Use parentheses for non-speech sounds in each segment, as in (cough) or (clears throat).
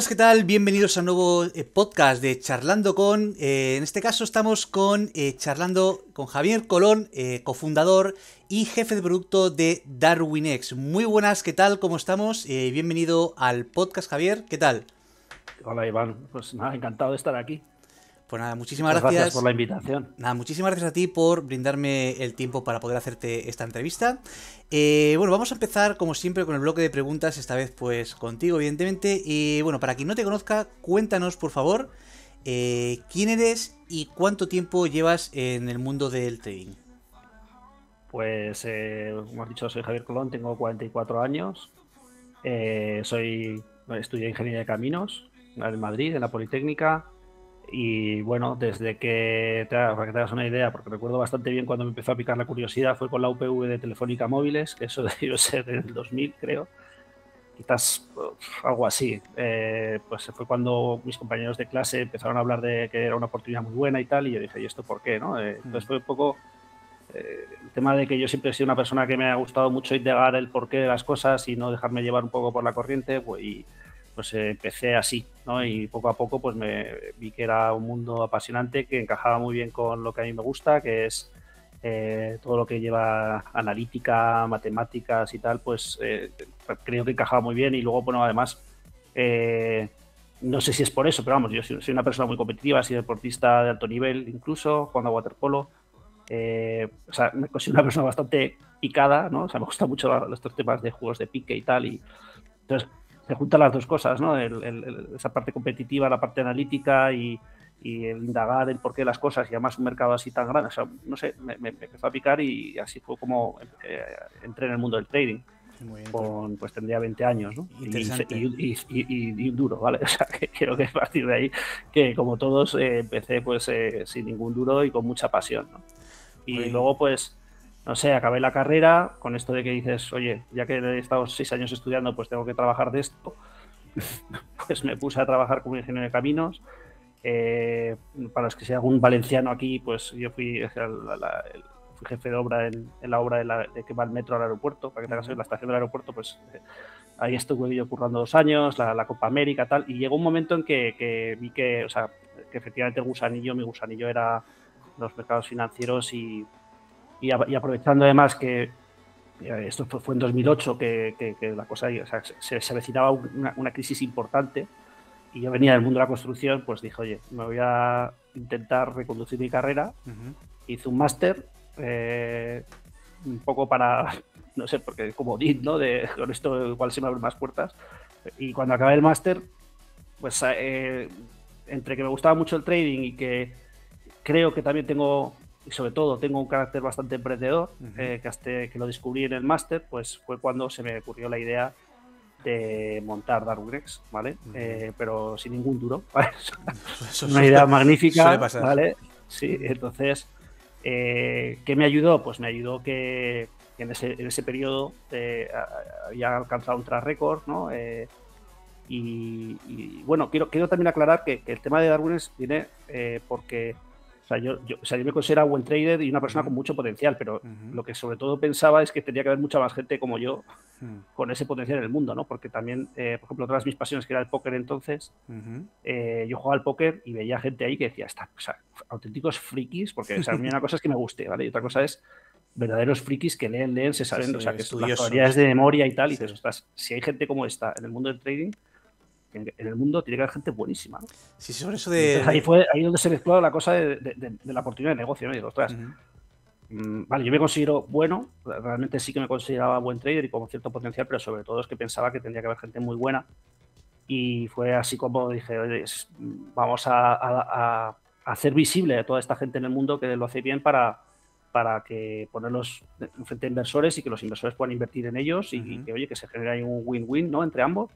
buenas, ¿qué tal? Bienvenidos a un nuevo eh, podcast de Charlando con. Eh, en este caso estamos con eh, charlando con Javier Colón, cofundador y jefe de producto de DarwinX. Muy buenas, ¿qué tal? ¿Cómo estamos? bienvenido al podcast, Javier. ¿Qué tal? Hola, Iván. Pues nada, encantado de estar aquí. Pues nada, muchísimas gracias. Gracias por la invitación. Nada, muchísimas gracias a ti por brindarme el tiempo para poder hacerte esta entrevista. Eh, bueno, vamos a empezar como siempre con el bloque de preguntas, esta vez pues contigo, evidentemente. Y bueno, para quien no te conozca, cuéntanos, por favor, eh, quién eres y cuánto tiempo llevas en el mundo del trading. Pues, eh, como has dicho, soy Javier Colón, tengo 44 años. soy, estudié Ingeniería de Caminos en Madrid, en la Politécnica. Y bueno, desde que, para que te hagas una idea, porque recuerdo bastante bien cuando me empezó a picar la curiosidad, fue con la UPV de Telefónica Móviles, que eso (laughs) debió ser en el 2000, creo. Quizás algo así. Eh, pues fue cuando mis compañeros de clase empezaron a hablar de que era una oportunidad muy buena y tal, y yo dije, ¿y esto por qué? ¿no? Eh, entonces fue un poco eh, el tema de que yo siempre he sido una persona que me ha gustado mucho indagar el porqué de las cosas y no dejarme llevar un poco por la corriente, pues, y pues eh, empecé así, ¿no? Y poco a poco pues me vi que era un mundo apasionante que encajaba muy bien con lo que a mí me gusta, que es eh, todo lo que lleva analítica, matemáticas y tal, pues eh, creo que encajaba muy bien y luego, bueno, además, no sé si es por eso, pero vamos, yo soy, una persona muy competitiva, soy deportista de alto nivel incluso, jugando a waterpolo, o sea, me considero una persona bastante picada. O sea, me gustan mucho estos temas de juegos de pique y tal, y entonces se juntan las dos cosas, ¿no? esa parte competitiva, la parte analítica y, el indagar el porqué de las cosas y además un mercado así tan grande. O sea, no sé, me, empezó a picar y así fue como eh, entré en el mundo del trading. con, pues tendría 20 años, ¿no? Y, duro, ¿vale? (laughs) O sea, que quiero que a partir de ahí, que como todos, eh, empecé pues eh, sin ningún duro y con mucha pasión, ¿no? Y luego, pues, no sé, acabé la carrera con esto de que dices, oye, ya que he estado seis años estudiando, pues tengo que trabajar de esto. (laughs) pues me puse a trabajar como ingeniero de caminos. Eh, para los que sea algún valenciano aquí, pues yo fui, jefe de obra en, la obra de, que va el metro al aeropuerto, para que tengas la estación del aeropuerto, pues eh, ahí estuve yo currando dos años, la, Copa América tal, y llegó un momento en que, que, vi que, o sea, que efectivamente el gusanillo, mi gusanillo era los mercados financieros y, y, aprovechando además que esto fue, en 2008 que, la cosa se, se avecinaba una, crisis importante y yo venía del mundo de la construcción, pues dije, oye, me voy a intentar reconducir mi carrera. Hice un máster, eh, un poco para, (laughs) no sé, porque como DIT, ¿no? De, con esto igual se me abren más puertas. Y cuando acabé el máster, pues eh, entre que me gustaba mucho el trading y que creo que también tengo y sobre todo tengo un carácter bastante emprendedor, eh, que, hasta que lo descubrí en el máster, pues fue cuando se me ocurrió la idea de montar DarwinX, ¿vale? Eh, pero sin ningún duro, (laughs) Una idea magnífica, ¿vale? Sí, entonces, eh, ¿qué me ayudó? Pues me ayudó que, en, ese, en ese periodo había alcanzado un tras récord, ¿no? Y, bueno, quiero, quiero también aclarar que, que el tema de DarwinX viene porque sea, yo, yo, me considero buen trader y una persona con mucho potencial, pero lo que sobre todo pensaba es que tendría que haber mucha más gente como yo con ese potencial en el mundo, ¿no? Porque también, eh, por ejemplo, todas mis pasiones, que era el póker entonces, eh, yo jugaba al póker y veía gente ahí que decía, está, o sea, auténticos frikis, porque o sea, (laughs) una cosa es que me guste, ¿vale? Y otra cosa es verdaderos frikis que leen, leen, se saben, o sea, que las probabilidades de memoria y tal, y dices, ostras, si hay gente como esta en el mundo del trading, en, el mundo tiene que haber gente buenísima. ¿no? Sí, sobre eso de. ahí fue ahí donde se mezcló la cosa de, la oportunidad de negocio. ¿no? Y digo, mm, vale, yo me considero bueno, realmente sí que me consideraba buen trader y con cierto potencial, pero sobre todo es que pensaba que tendría que haber gente muy buena. Y fue así como dije, vamos a, hacer visible a toda esta gente en el mundo que lo hace bien para, para que ponerlos frente a inversores y que los inversores puedan invertir en ellos y, que, oye, que se genere ahí un win-win, ¿no? Entre ambos.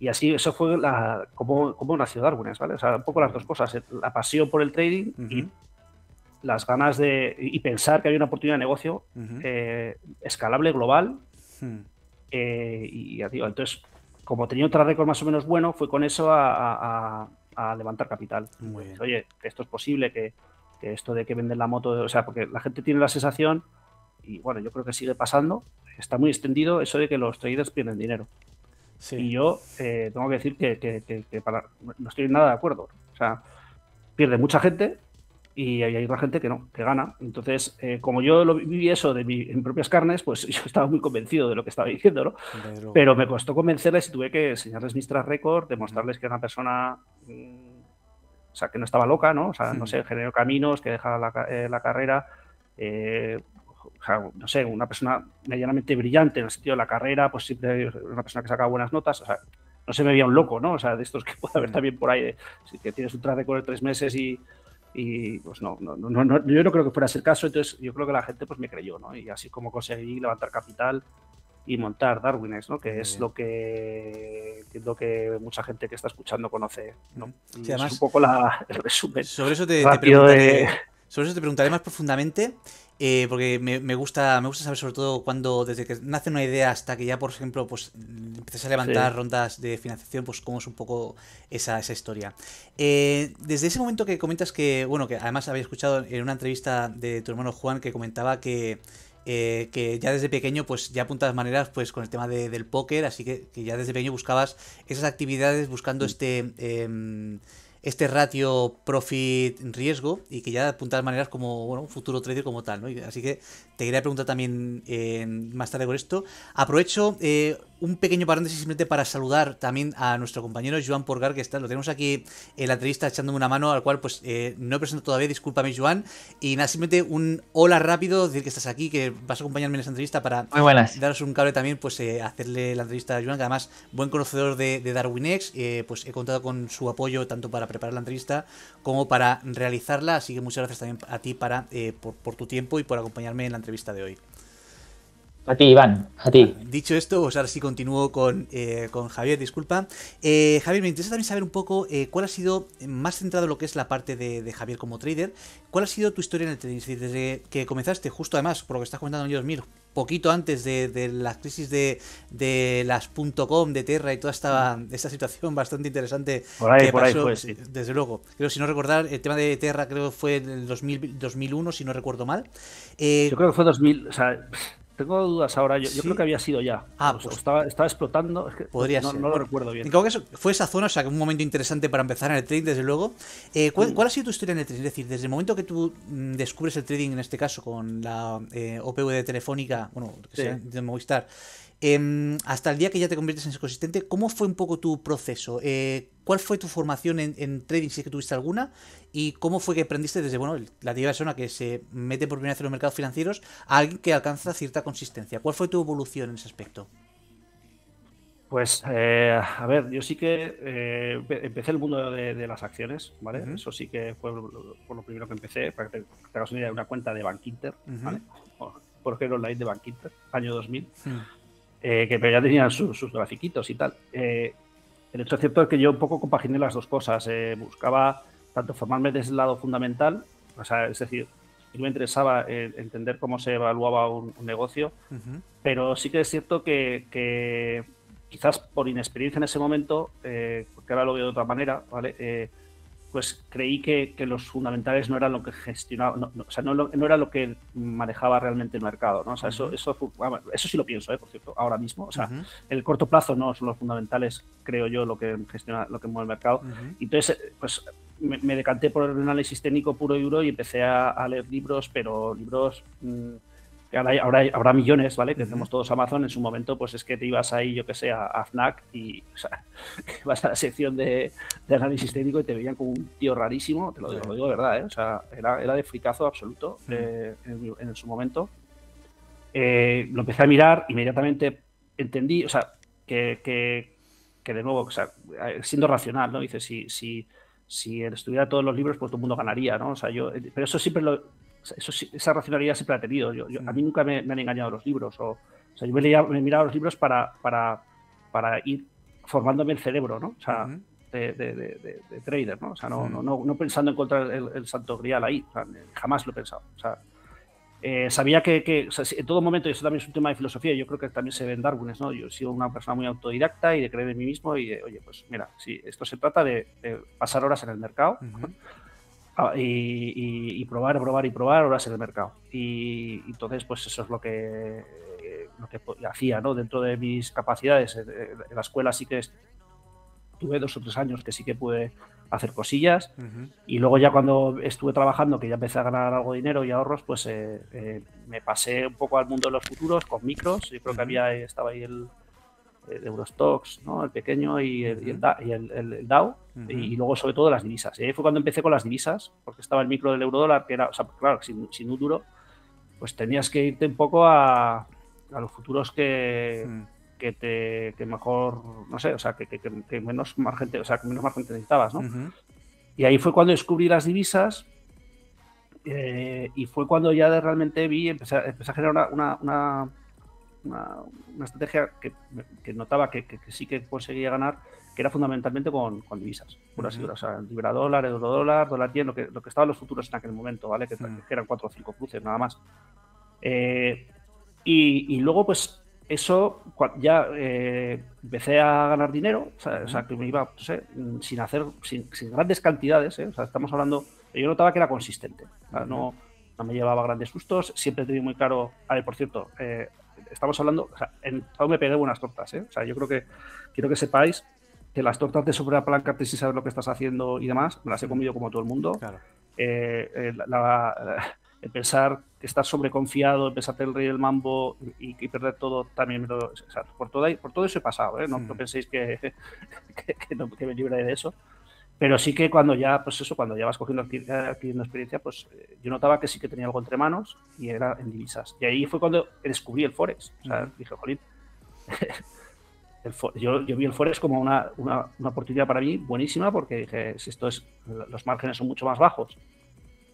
Y así, eso fue la, como, como nació Darwin, ¿vale? O sea, un poco las dos cosas, la pasión por el trading y las ganas de, y pensar que había una oportunidad de negocio eh, escalable, global. Eh, y ya digo, entonces, como tenía otro récord más o menos bueno, fue con eso a, levantar capital. Oye, que esto es posible, que, esto de que venden la moto, o sea, porque la gente tiene la sensación, y bueno, yo creo que sigue pasando, está muy extendido eso de que los traders pierden dinero. Y yo eh, tengo que decir que, para, no estoy nada de acuerdo. O sea, pierde mucha gente y hay otra gente que no, que gana. Entonces, eh, como yo lo viví eso de mi, en propias carnes, pues (laughs) yo estaba muy convencido de lo que estaba diciendo, ¿no? Pero me costó convencerles y tuve que enseñarles mis tras récord, demostrarles que era una persona, mm, o sea, que no estaba loca, ¿no? O sea, no sé, generó caminos, que dejaba la, eh, la carrera, eh, no sé, una persona medianamente brillante en el sentido de la carrera, pues siempre una persona que saca buenas notas, o sea, no se me veía un loco, ¿no? O sea, de estos que puede haber también por ahí, que tienes un récord de tres meses y y pues no, no, no, no, yo no creo que fuera ese el caso, entonces yo creo que la gente pues me creyó, ¿no? Y así como conseguí levantar capital y montar Darwines, ¿no? Que es lo que entiendo que mucha gente que está escuchando conoce, ¿no? Y es un poco la, (laughs) el resumen. Sobre eso te, preguntaré, sobre eso te preguntaré más profundamente. Eh, porque me, gusta, me gusta saber sobre todo cuando, desde que nace una idea hasta que ya, por ejemplo, pues empiezas a levantar rondas de financiación, pues cómo es un poco esa, esa historia. Eh, desde ese momento que comentas que, bueno, que además había escuchado en una entrevista de tu hermano Juan que comentaba que, eh, que ya desde pequeño pues ya apuntas maneras pues con el tema del póker, así que, que, ya desde pequeño buscabas esas actividades buscando este em, este ratio profit-riesgo y que ya apunta maneras como bueno, futuro trader como tal. ¿no? Así que te quería preguntar también eh, más tarde por esto. Aprovecho eh, un pequeño paréntesis simplemente para saludar también a nuestro compañero Joan Porgar, que está, lo tenemos aquí en la entrevista echándome una mano, al cual pues eh, no he presentado todavía, discúlpame Joan, y nada, simplemente un hola rápido, decir que estás aquí, que vas a acompañarme en esta entrevista para daros un cable también, pues eh, hacerle la entrevista a Joan, que además buen conocedor de, de DarwinX, eh, pues he contado con su apoyo tanto para preparar la entrevista como para realizarla, así que muchas gracias también a ti para por, por tu tiempo y por acompañarme en la entrevista de hoy. A ti, Iván, a ti. Dicho esto, pues ahora sí continúo con, eh, con Javier, disculpa. Eh, Javier, me interesa también saber un poco eh, cuál ha sido, más centrado en lo que es la parte de, Javier como trader, cuál ha sido tu historia en el trading, desde que comenzaste, justo además, por lo que estás comentando en 2000, poquito antes de, la crisis de, de las .com, de Terra y toda esta, esta situación bastante interesante por ahí, por ahí fue, sí. desde luego. Creo, si no recordar, el tema de Terra creo que fue en el 2000, 2001, si no recuerdo mal. Yo creo que fue 2000, o sea, tengo dudas ahora. Yo, creo que había sido ya. Ah, pues, estaba, estaba, explotando. podría no, ser. No lo recuerdo bien. Creo que fue esa zona, o sea, que un momento interesante para empezar en el trading, desde luego. Eh, ¿cuál, ha sido tu historia en el trading? Es decir, desde el momento que tú mm, descubres el trading, en este caso, con la eh, OPV de Telefónica, bueno, que sea de Movistar, Em, hasta el día que ya te conviertes en consistente, ¿cómo fue un poco tu proceso? Eh, ¿Cuál fue tu formación en, trading, si es que tuviste alguna? ¿Y cómo fue que aprendiste desde bueno, la activa persona que se mete por primera vez en los mercados financieros a alguien que alcanza cierta consistencia? ¿Cuál fue tu evolución en ese aspecto? Pues, eh, a ver, yo sí que eh, empecé el mundo de, las acciones, ¿vale? Eso sí que fue lo, primero que empecé, para que te, hagas una idea, una cuenta de Bankinter, ¿vale? Por, ejemplo, online de Bankinter, año 2000. Eh, que ya tenían sus grafiquitos y tal. Eh, el hecho cierto es que yo un poco compaginé las dos cosas. Eh, buscaba tanto formarme desde el lado fundamental, o sea, es decir, me interesaba entender cómo se evaluaba un, negocio, pero sí que es cierto que, quizás por inexperiencia en ese momento, porque ahora lo veo de otra manera, ¿vale? Pues creí que, los fundamentales no eran lo que gestionaba, no, o sea, no, no, era lo que manejaba realmente el mercado, ¿no? O sea, eso, eso, eso sí lo pienso, ¿eh? por cierto, ahora mismo. O sea, en el corto plazo no son los fundamentales, creo yo, lo que gestiona, lo que mueve el mercado. Entonces, pues me, decanté por el análisis técnico puro y duro y empecé a, leer libros, pero libros... Mm, ahora, habrá millones, ¿vale? Que tenemos todos Amazon. En su momento, pues es que te ibas ahí, yo que sé, a, FNAC y o sea, (laughs) vas a la sección de, análisis técnico y te veían como un tío rarísimo. Te lo, digo, de verdad, ¿eh? O sea, era, de fricazo absoluto eh, en, su momento. Eh, lo empecé a mirar, inmediatamente entendí, o sea, que, que, de nuevo, o sea, siendo racional, ¿no? Dice, si, si, si estuviera todos los libros, pues todo el mundo ganaría, ¿no? O sea, yo, pero eso siempre lo, eso, esa racionalidad siempre la he tenido. Yo, a mí nunca me, han engañado los libros. O, sea, yo me, leía, me miraba los libros para, para, para ir formándome el cerebro, ¿no? O sea, de, de, de, trader, ¿no? O sea, no, no, no, pensando en encontrar el, santo grial ahí. jamás lo he pensado. O sea, eh, sabía que, que en todo momento, y eso también es un tema de filosofía, yo creo que también se ve en Darwin, ¿no? Yo he sido una persona muy autodidacta y de creer en mí mismo y de, oye, pues mira, si esto se trata de, pasar horas en el mercado, Ah, y, probar, probar y probar horas en el mercado. Y, entonces, pues eso es lo que lo que hacía, ¿no? Dentro de mis capacidades. En, la escuela sí que tuve dos o tres años que sí que pude hacer cosillas. Y luego ya cuando estuve trabajando, que ya empecé a ganar algo de dinero y ahorros, pues eh, eh, me pasé un poco al mundo de los futuros con micros. Yo creo que había, estaba ahí el, el Eurostox, ¿no? el pequeño y el, y el, DAO. Y luego sobre todo las divisas. Y ahí fue cuando empecé con las divisas, porque estaba el micro del eurodólar, que era, o sea, claro, sin, sin un duro, pues tenías que irte un poco a, a los futuros que que te que mejor, no sé, o sea, que, que, menos margen, o sea, que menos margen te necesitabas, ¿no? Y ahí fue cuando descubrí las divisas eh, y fue cuando ya realmente vi, empecé, empecé a generar una, una, una, estrategia que, notaba que, sí que conseguía ganar, que era fundamentalmente con, con divisas, por así decirlo. O sea, libra dólar, euro dólar, dólar yen, lo que, lo que estaban los futuros en aquel momento, ¿vale? Que, eran cuatro o cinco cruces, nada más. Eh, y, y, luego, pues eso ya eh, empecé a ganar dinero, o sea, que me iba, sin hacer, sin, grandes cantidades, ¿eh? o sea, estamos hablando, yo notaba que era consistente, no, no, me llevaba grandes sustos, siempre he tenido muy claro, a ver, por cierto, eh, estamos hablando, o sea, en me pegué buenas tortas, o sea, yo creo que quiero que sepáis que las tortas de sobreapalancarte sin saber lo que estás haciendo y demás, me las he comido como todo el mundo. Claro. la, el pensar que estar sobreconfiado, el pensar el rey del mambo y, perder todo, también me lo, o sea, por, todo, por todo eso he pasado, ¿eh? no, mm. penséis que, (laughs) que, me libre de eso. Pero sí que cuando ya, pues eso, cuando ya vas cogiendo adquiriendo experiencia, pues eh, yo notaba que sí que tenía algo entre manos y era en divisas. Y ahí fue cuando descubrí el Forex. O sea, dije, jolín, (laughs) yo, yo, vi el Forex como una, una, una, oportunidad para mí buenísima porque dije, si esto es, los márgenes son mucho más bajos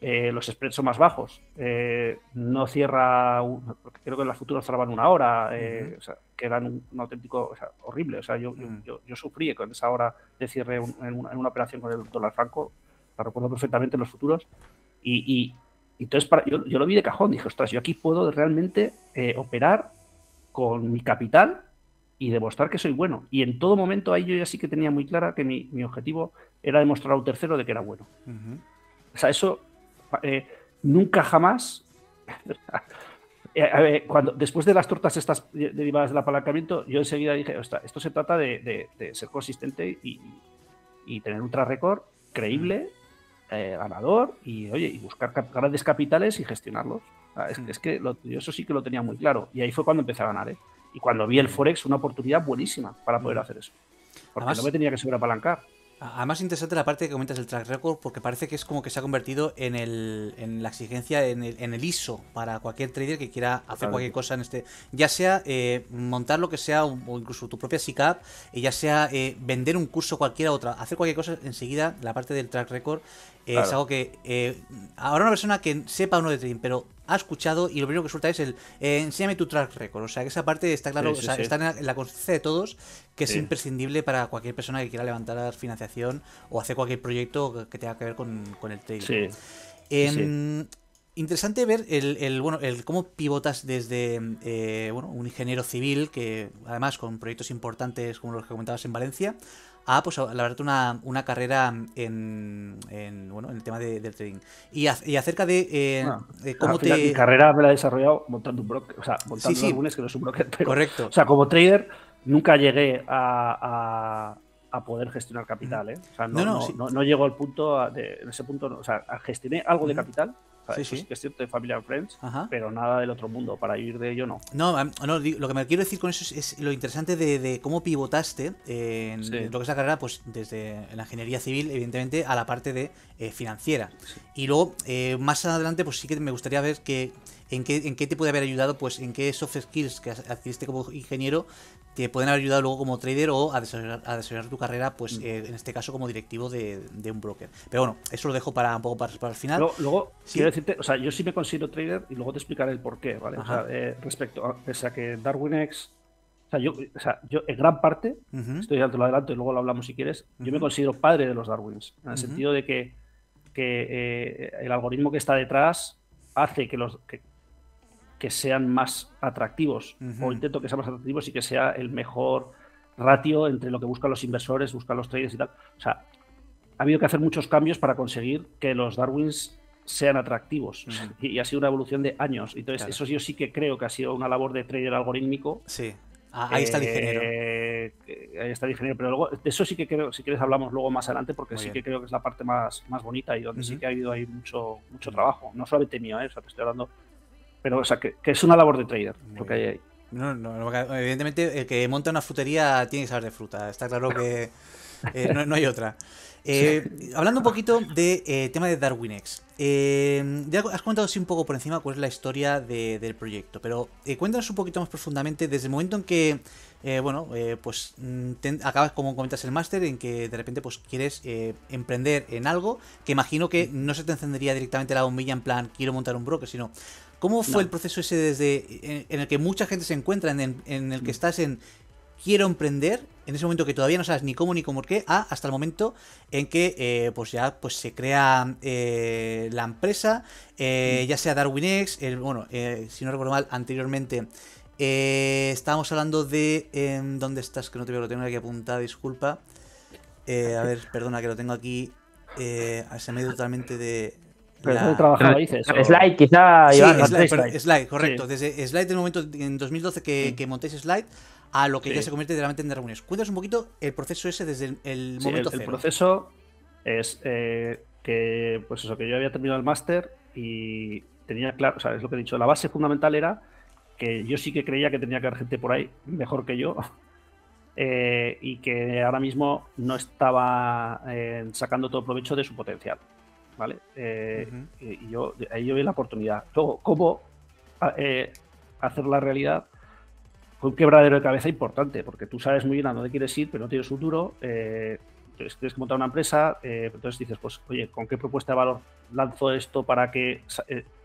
eh, los spreads son más bajos, eh, no cierra, creo que en las futuras cerraban una hora, eh, que eran un, auténtico, horrible. O sea, yo, yo, yo, sufrí con esa hora de cierre en, una, operación con el dólar franco, la recuerdo perfectamente en los futuros, y, entonces para, yo, lo vi de cajón, dije, ostras, yo aquí puedo realmente operar con mi capital y demostrar que soy bueno. Y en todo momento ahí yo ya sí que tenía muy clara que mi, objetivo era demostrar a un tercero de que era bueno. O sea, eso eh, nunca jamás. (laughs) Eh, cuando, después de las tortas estas derivadas del apalancamiento, yo enseguida dije, esto se trata de, ser consistente y, tener un track record creíble, eh, ganador, y oye, y buscar grandes capitales y gestionarlos. es, que yo eso sí que lo tenía muy claro. Y ahí fue cuando empecé a ganar. Y cuando vi el Forex, una oportunidad buenísima para poder hacer eso. Porque no me tenía que apalancar Además, interesante la parte que comentas del track record, porque parece que es como que se ha convertido en, el, en la exigencia, en el, en el ISO para cualquier trader que quiera hacer cualquier cosa en este. Ya sea eh, montar lo que sea, o incluso tu propia SICAP, y ya sea eh, vender un curso cualquiera otra, hacer cualquier cosa, enseguida la parte del track record es algo que. Eh, ahora una persona que sepa uno de trading, pero ha escuchado y lo primero que suelta es el eh, enséñame tu track record. O sea, que esa parte está claro, o sea, está en la, conciencia de todos que es imprescindible para cualquier persona que quiera levantar financiación o hacer cualquier proyecto que tenga que ver con, el trading. Em, interesante ver el, bueno el cómo pivotas desde eh, bueno, un ingeniero civil que además con proyectos importantes como los que comentabas en Valencia Ah, pues la verdad una, una carrera en, en, bueno, en el tema de, del trading. Y, y acerca de, eh, cómo te... mi carrera me la he desarrollado montando un broker, o sea, montando sí, que no es un broker, pero, Correcto. O sea, como trader nunca llegué a, a, a poder gestionar capital, ¿eh? O sea, no, no, no, no, llego al punto, de, en ese punto, o sea, gestioné algo de capital, Sí, sí. es cierto de Familiar Friends, pero nada del otro mundo. Para ir de ello, no. No, no lo que me quiero decir con eso es, lo interesante de, cómo pivotaste en lo que es la carrera, pues desde la ingeniería civil, evidentemente, a la parte de eh, financiera. Y luego, eh, más adelante, pues sí que me gustaría ver que en qué, en qué te puede haber ayudado, pues en qué soft skills que adquiriste como ingeniero te pueden haber ayudado luego como trader o a desarrollar, tu carrera, pues mm. eh, en este caso como directivo de, un broker. Pero bueno, eso lo dejo para un poco para, el final. Luego, quiero decirte, o sea, yo sí me considero trader y luego te explicaré el por qué, ¿vale? O sea, eh, respecto a, pese a que DarwinX, o sea, yo, o sea, yo en gran parte, estoy te lo adelanto y luego lo hablamos si quieres, yo me considero padre de los Darwins, en el sentido de que, que eh, el algoritmo que está detrás hace que los que sean más atractivos o intento que sean más atractivos y que sea el mejor ratio entre lo que buscan los inversores, buscan los traders y tal. O sea, ha habido que hacer muchos cambios para conseguir que los Darwins sean atractivos. y, ha sido una evolución de años. Entonces, eso yo sí que creo que ha sido una labor de trader algorítmico. Sí. Ah, ahí está el ingeniero. Eh, ahí está el ingeniero. Pero luego, de eso sí que creo, si quieres hablamos luego más adelante, porque sí que creo que es la parte más, más bonita y donde sí que ha habido ahí mucho, mucho trabajo. No solamente mío, ¿eh? o sea, te estoy hablando. Pero, o sea, que, es una labor de trader lo que hay ahí. No, no, evidentemente el que monta una frutería tiene que saber de fruta. Está claro que eh, no, hay otra. (laughs) Eh, hablando un poquito del de, tema de DarwinX. ya has comentado así un poco por encima cuál es la historia del proyecto, pero cuéntanos un poquito más profundamente desde el momento en que eh, bueno, eh, pues mm, acabas como comentas el máster en que de repente pues quieres eh, emprender en algo que imagino que no se te encendería directamente la bombilla en plan quiero montar un broker, sino ¿cómo fue el proceso ese desde en, el que mucha gente se encuentra, en, el que mm. estás en quiero emprender, en ese momento que todavía no sabes ni cómo ni cómo qué, a hasta el momento en que pues ya pues se crea la empresa, mm. ya sea DarwinX, el, bueno, si no recuerdo mal, anteriormente eh, estábamos hablando de. Em, ¿Dónde estás? Que no te veo, lo tengo aquí apuntado, disculpa. Eh, a ver, perdona que lo tengo aquí. Eh, se me ha ido totalmente de. La... dices? Slide, quizá. Sí, slide, slide, correcto. Desde Slide, del momento en 2012 que, que montéis Slide, a lo que ya se convierte realmente en reuniones. Cuéntanos un poquito el proceso ese desde el, momento el, el proceso es que, pues eso, que yo había terminado el máster y tenía claro, o sea, es lo que he dicho, la base fundamental era que yo sí que creía que tenía que haber gente por ahí mejor que yo (laughs) eh, y que ahora mismo no estaba eh, sacando todo provecho de su potencial. ¿Vale? Eh, y yo ahí yo vi la oportunidad. Luego, ¿cómo hacer la realidad? Fue un quebradero de cabeza importante, porque tú sabes muy bien a dónde quieres ir, pero no tienes futuro. tienes que montar una empresa, entonces dices, pues, oye, ¿con qué propuesta de valor lanzo esto para que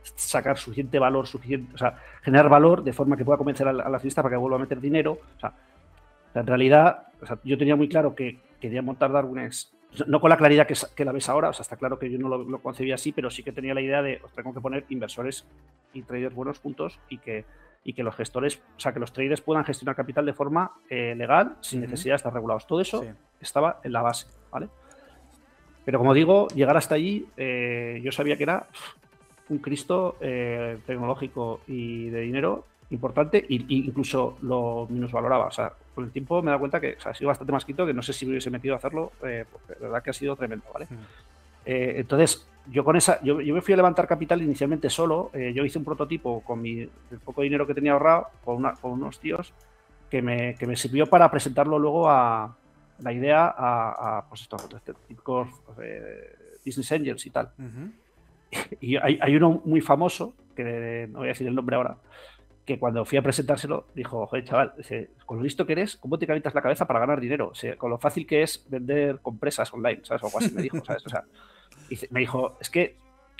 sacar suficiente valor, suficiente, o sea, generar valor de forma que pueda convencer al, la accionista para que vuelva a meter dinero. O sea, en realidad, yo tenía muy claro que quería montar DarwinX, no con la claridad que, la ves ahora, o sea, está claro que yo no lo, concebía así, pero sí que tenía la idea de, os tengo que poner inversores y traders buenos juntos y que, y que los gestores, o sea, que los traders puedan gestionar capital de forma eh, legal, sin necesidad de estar regulados. Todo eso estaba en la base, ¿vale? Pero como digo, llegar hasta allí, eh, yo sabía que era un Cristo eh, tecnológico y de dinero importante e incluso lo minusvaloraba. O sea, con el tiempo me he dado cuenta que ha sido bastante más quito que no sé si me hubiese metido a hacerlo, eh, porque la verdad que ha sido tremendo, ¿vale? Mm. Eh, entonces, yo con esa, yo, me fui a levantar capital inicialmente solo. yo hice un prototipo con mi, el poco dinero que tenía ahorrado con, una, con unos tíos que me, que me, sirvió para presentarlo luego a la idea a, a pues estos típicos business angels y tal. (laughs) Y hay, uno muy famoso, que no voy a decir el nombre ahora, que cuando fui a presentárselo dijo, joder, chaval, con lo listo que eres, ¿cómo te calientas la cabeza para ganar dinero? con lo fácil que es vender compresas online, ¿sabes? O algo así me dijo, ¿sabes? O sea, me dijo, es que,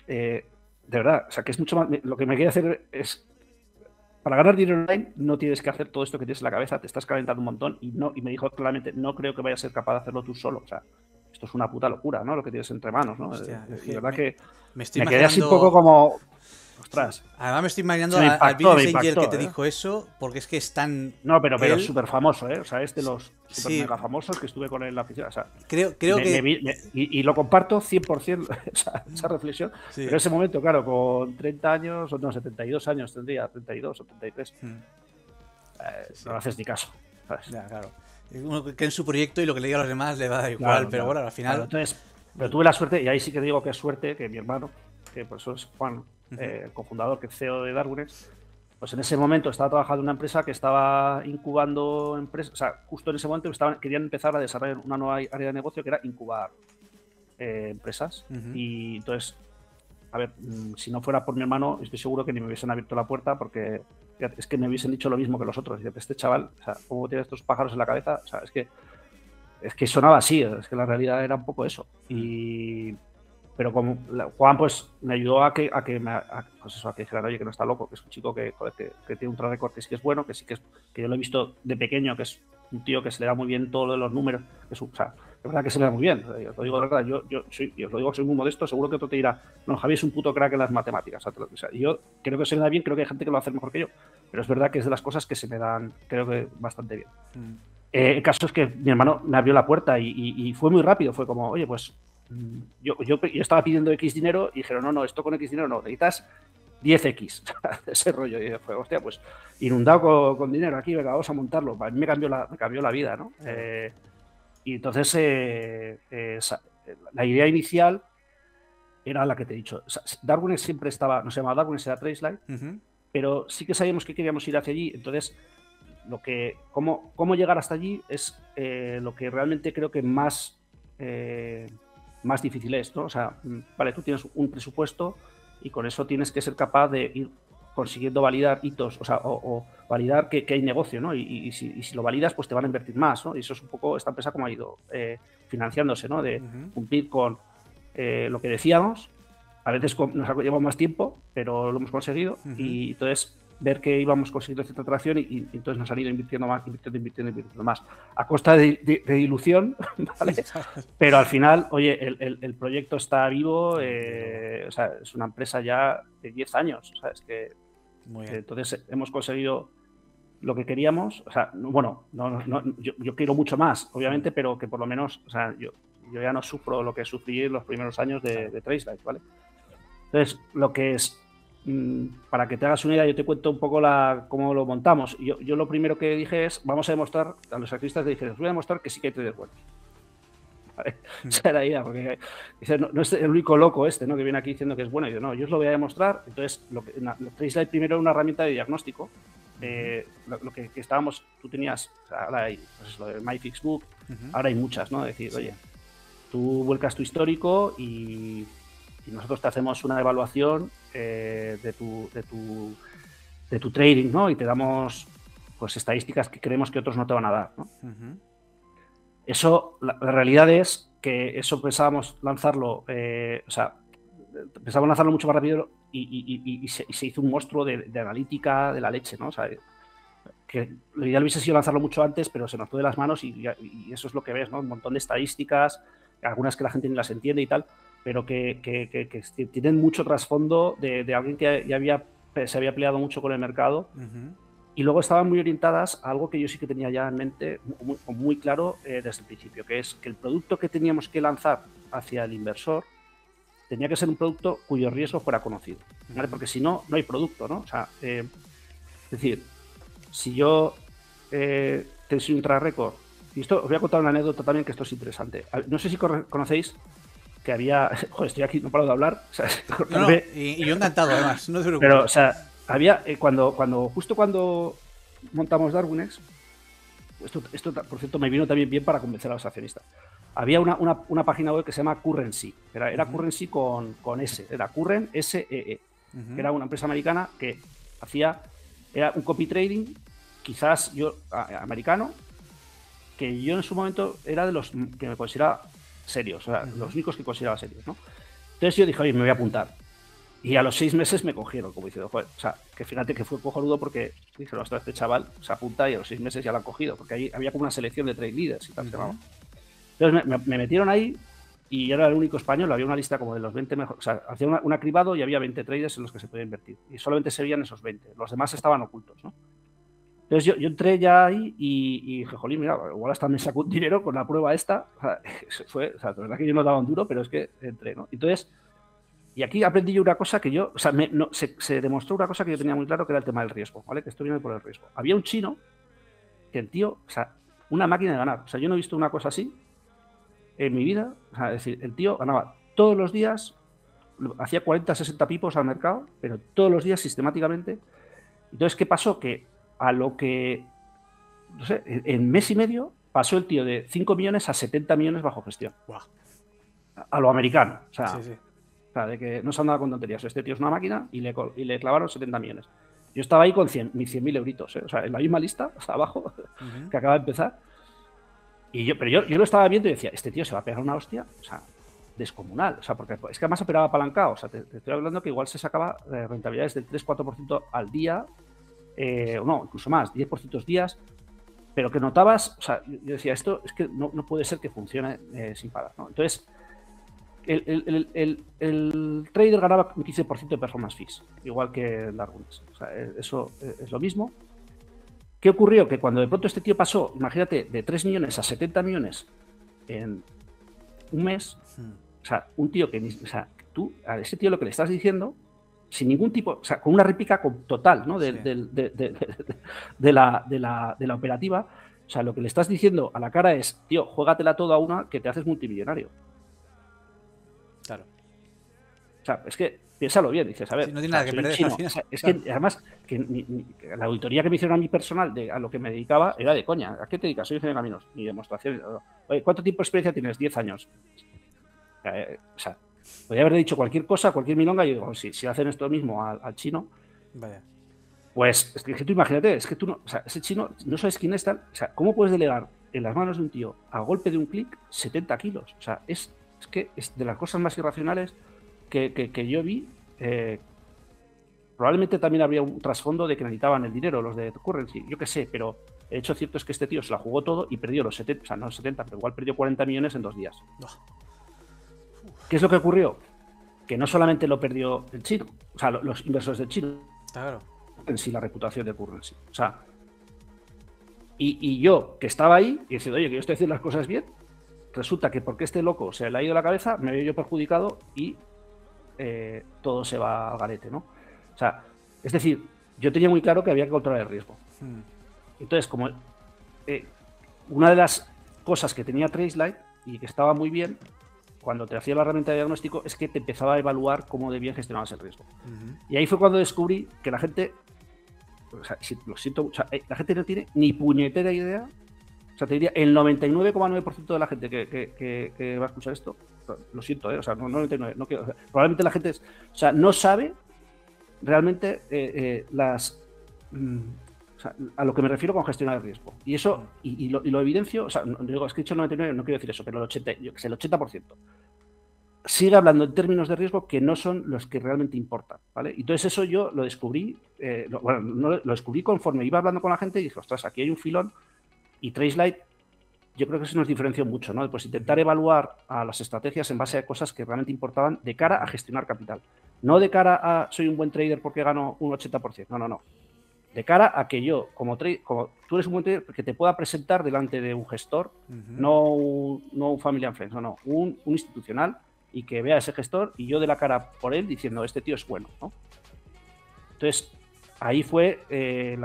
eh, de verdad, o sea, que es mucho más, lo que me quiere hacer es, para ganar dinero online no tienes que hacer todo esto que tienes en la cabeza, te estás calentando un montón y no, y me dijo claramente, no creo que vayas a ser capaz de hacerlo tú solo, o sea, esto es una puta locura, ¿no? Lo que tienes entre manos, ¿no? Hostia, de verdad que me, estoy quedé así un poco como. Ostras. Además me estoy imaginando al Business Angel que te ¿eh? dijo eso, porque es que es tan. No, pero, pero es súper famoso, ¿eh? O sea, es de los super mega famosos que estuve con él en la oficina. O sea, creo, creo que. y, lo comparto 100% (laughs) esa, esa reflexión. Pero en ese momento, claro, con 30 años, o no, 72 años tendría, 32 o 33. Hmm. Eh, no haces ni caso. Ya, claro. Que en su proyecto y lo que le diga a los demás le va a dar igual, pero bueno, al final. entonces, pero tuve la suerte, y ahí sí que digo que es suerte, que mi hermano, que por eso es Juan, eh, el cofundador, que es CEO de Darwin's, pues en ese momento estaba trabajando en una empresa que estaba incubando empresas, o sea, justo en ese momento estaban, querían empezar a desarrollar una nueva área de negocio que era incubar eh, empresas. Y entonces, a ver, mm, si no fuera por mi hermano, estoy seguro que ni me hubiesen abierto la puerta porque es que me hubiesen dicho lo mismo que los otros. este chaval, o sea, ¿cómo tiene estos pájaros en la cabeza? O sea, es que, es que sonaba así, es que la realidad era un poco eso. Y, pero como Juan pues me ayudó a que, a que me, pues eso, a que dijera, oye, que no está loco, que es un chico que, que, tiene un track record que sí que es bueno, que sí que es, que yo lo he visto de pequeño, que es un tío que se le da muy bien todo lo de los números, que es, o sea, es verdad que se le da muy bien, os lo digo de verdad, yo, yo, soy, yo os lo digo, soy muy modesto, seguro que otro te dirá, no, Javi es un puto crack en las matemáticas, o sea, yo creo que se le da bien, creo que hay gente que lo hace mejor que yo, pero es verdad que es de las cosas que se me dan, creo que bastante bien. Mm. Eh, el caso es que mi hermano me abrió la puerta y, fue muy rápido, fue como, oye, pues yo, yo, yo, estaba pidiendo X dinero y dijeron, no, no, esto con X dinero no, necesitas 10X. (laughs) Ese rollo. Y fue, hostia, pues inundado con, dinero aquí, venga, vamos a montarlo. A mí me cambió la, me cambió la vida, ¿no? Eh, y entonces eh, eh, la idea inicial era la que te he dicho. Darwin siempre estaba, no se llamaba Darwin, era Tracelight, pero sí que sabíamos que queríamos ir hacia allí. Entonces, lo que, cómo, cómo llegar hasta allí es lo que realmente creo que más, más difícil es, ¿no? O sea, mm, vale, tú tienes un presupuesto y con eso tienes que ser capaz de ir consiguiendo validar hitos, o sea, o, validar que, hay negocio, ¿no? Y, si, lo validas, pues te van a invertir más, ¿no? Y eso es un poco esta empresa como ha ido eh, financiándose, ¿no? De cumplir con eh, lo que decíamos. A veces nos ha llevado más tiempo, pero lo hemos conseguido. Y entonces ver que íbamos consiguiendo cierta atracción y, entonces nos han ido invirtiendo más, invirtiendo, invirtiendo, invirtiendo más. A costa de, ilusión, (laughs) ¿vale? Pero al final, oye, el, proyecto está vivo, eh, o sea, es una empresa ya de 10 años, o sea, es que entonces hemos conseguido lo que queríamos, o sea, bueno, no, no, yo, quiero mucho más, obviamente, pero que por lo menos, o sea, yo, yo ya no sufro lo que sufrí en los primeros años de, de Tracelight, ¿vale? Entonces, lo que es para que te hagas una idea, yo te cuento un poco la, cómo lo montamos. Yo, yo lo primero que dije es, vamos a demostrar, a los artistas le dije, os voy a demostrar que sí que hay traders buenos. (laughs) ¿Vale? Mm. Esa era la idea, porque no, es el único loco este, ¿no? Que viene aquí diciendo que es bueno. Y yo, no, yo os lo voy a demostrar. Entonces, lo que, Traceline primero era una herramienta de diagnóstico. Eh, lo, que, estábamos, tú tenías, ahora hay pues lo de MyFixBook, ahora hay muchas, ¿no? decir, oye, tú vuelcas tu histórico y y nosotros te hacemos una evaluación eh, de, tu, de, tu, de tu trading, ¿no? Y te damos pues estadísticas que creemos que otros no te van a dar, ¿no? Eso, la, realidad es que eso pensábamos lanzarlo, eh, o sea, pensábamos lanzarlo mucho más rápido y, se, hizo un monstruo de, analítica de la leche, ¿no? O sea, que lo ideal hubiese sido lanzarlo mucho antes, pero se nos fue de las manos y, eso es lo que ves, ¿no? Un montón de estadísticas, algunas que la gente ni las entiende y tal, pero que, que, tienen mucho trasfondo de, alguien que ya había, se había peleado mucho con el mercado. Y luego estaban muy orientadas a algo que yo sí que tenía ya en mente muy, muy claro eh, desde el principio, que es que el producto que teníamos que lanzar hacia el inversor tenía que ser un producto cuyo riesgo fuera conocido. Porque si no, no hay producto, ¿no? O sea, eh, es decir, si yo eh, te soy un track record, y esto os voy a contar una anécdota también que esto es interesante. No sé si conocéis que había. (laughs) Joder, estoy aquí, no paro de hablar. (laughs) y, yo encantado, además. No Pero, o sea, había. Eh, cuando, cuando, justo cuando montamos Darwinex, esto, esto, por cierto, me vino también bien para convencer a los accionistas. Había una, una, página web que se llama Currency. Era, era Currency con, con, S. Era Current SEE. E, que era una empresa americana que hacía. Era un copy trading, quizás yo, americano, que yo en su momento era de los que me consideraba serios, o sea, los únicos que consideraba serios, ¿no? Entonces yo dije, oye, me voy a apuntar. Y a los seis meses me cogieron, como diciendo, o sea, que fíjate que fue cojonudo porque dije, hasta este chaval se apunta y a los seis meses ya lo han cogido, porque ahí había como una selección de trade leaders y tal, Entonces me, metieron ahí y yo era el único español, había una lista como de los 20 mejores, o sea, hacía un cribado y había 20 traders en los que se podía invertir. Y solamente se veían esos 20, los demás estaban ocultos, ¿no? Entonces yo, entré ya ahí y, dije, jolín, mira, igual hasta me sacó un dinero con la prueba esta. O sea, (laughs) fue, o sea, la verdad que yo no daba un duro, pero es que entré, ¿no? Entonces, y aquí aprendí yo una cosa que yo, o sea, no, se, demostró una cosa que yo tenía muy claro que era el tema del riesgo, ¿vale? Que esto viene por el riesgo. Había un chino que el tío, o sea, una máquina de ganar. O sea, yo no he visto una cosa así en mi vida. O sea, es decir, el tío ganaba todos los días, hacía 40, 60 pipos al mercado, pero todos los días sistemáticamente. Entonces, ¿qué pasó? Que a lo que, no sé, en mes y medio pasó el tío de 5 millones a 70 millones bajo gestión. A lo americano. O sea, de que no se andaba con tonterías. Este tío es una máquina y le, y le clavaron 70 millones. Yo estaba ahí con 100, mis 100.000 euritos, ¿eh? o sea, en la misma lista, (laughs) hasta abajo, que acaba de empezar. Y yo, pero yo, yo, lo estaba viendo y decía, este tío se va a pegar una hostia, o sea, descomunal. O sea, porque es que además operaba apalancado. O sea, te, estoy hablando que igual se sacaba eh, rentabilidades del 3-4% al día eh, o no, incluso más, 10% días, pero que notabas, o sea, yo decía, esto es que no, puede ser que funcione eh, sin parar. ¿no? Entonces, el, trader ganaba un 15% de performance fees, igual que Darwin. O sea, eh, eso es lo mismo. ¿Qué ocurrió? Que cuando de pronto este tío pasó, imagínate, de 3 millones a 70 millones en un mes, o sea, un tío que, o sea, tú, a ese tío lo que le estás diciendo, sin ningún tipo, o sea, con una réplica total, ¿no? De, de, la, de, la, de la operativa, o sea, lo que le estás diciendo a la cara es, tío, juégatela toda una que te haces multimillonario. Claro. O sea, es que piénsalo bien, dices, a ver. no tiene nada que perder. (laughs) es que además, que la auditoría que me hicieron a mi personal de a lo que me dedicaba era de coña. ¿A qué te dedicas? Soy ingeniero de caminos. Mi demostración. Oye, ¿cuánto tiempo de experiencia tienes? 10 años. Eh, o sea, podría haber dicho cualquier cosa, cualquier milonga, y yo digo, si, si hacen esto mismo al, chino. Vaya. Pues es que, tú imagínate, es que tú no, o sea, ese chino no sabes quién es tal. O sea, ¿cómo puedes delegar en las manos de un tío a golpe de un clic 70 kilos? O sea, es, es que es de las cosas más irracionales que, yo vi, eh, probablemente también había un trasfondo de que necesitaban el dinero los de Currency, yo qué sé, pero el hecho cierto es que este tío se la jugó todo y perdió los 70, o sea, no 70, pero igual perdió 40 millones en dos días. ¿Qué es lo que ocurrió? Que no solamente lo perdió el chino, o sea, los inversores del chino, claro. en sí la reputación de Currency. O sea, y, yo que estaba ahí y diciendo, oye, que yo estoy haciendo las cosas bien, resulta que porque este loco se le ha ido la cabeza, me veo yo perjudicado y eh, todo se va al garete, ¿no? O sea, es decir, yo tenía muy claro que había que controlar el riesgo. Hmm. Entonces, como eh, una de las cosas que tenía Tracelight y que estaba muy bien cuando te hacía la herramienta de diagnóstico es que te empezaba a evaluar cómo debían gestionabas el riesgo. Y ahí fue cuando descubrí que la gente, o sea, lo siento, eh, la gente no tiene ni puñetera idea sea, te diría, el 99,9% de la gente que, va a escuchar esto, lo siento, ¿eh? o sea, no, 99, no quiero, probablemente la gente, o sea, no sabe realmente eh, eh, las... Mm, a lo que me refiero con gestionar el riesgo. Y eso, y, lo, evidencio, o sea, no, digo, es que he dicho el 99, no quiero decir eso, pero el 80, yo que sé, el 80% sigue hablando en términos de riesgo que no son los que realmente importan, ¿vale? Entonces eso yo lo descubrí, bueno, lo descubrí conforme iba hablando con la gente y dije, ostras, aquí hay un filón y Tracelight, yo creo que eso nos diferenció mucho, ¿no? Pues intentar evaluar a las estrategias en base a cosas que realmente importaban de cara a gestionar capital. No de cara a soy un buen trader porque gano un 80%. No, no, no. De cara a que yo, como, como tú eres un buen trader, que te pueda presentar delante de un gestor, no, un, no un family and friends, no, no, un, institucional y que vea a ese gestor y yo de la cara por él diciendo, este tío es bueno, ¿no? Entonces, ahí fue eh,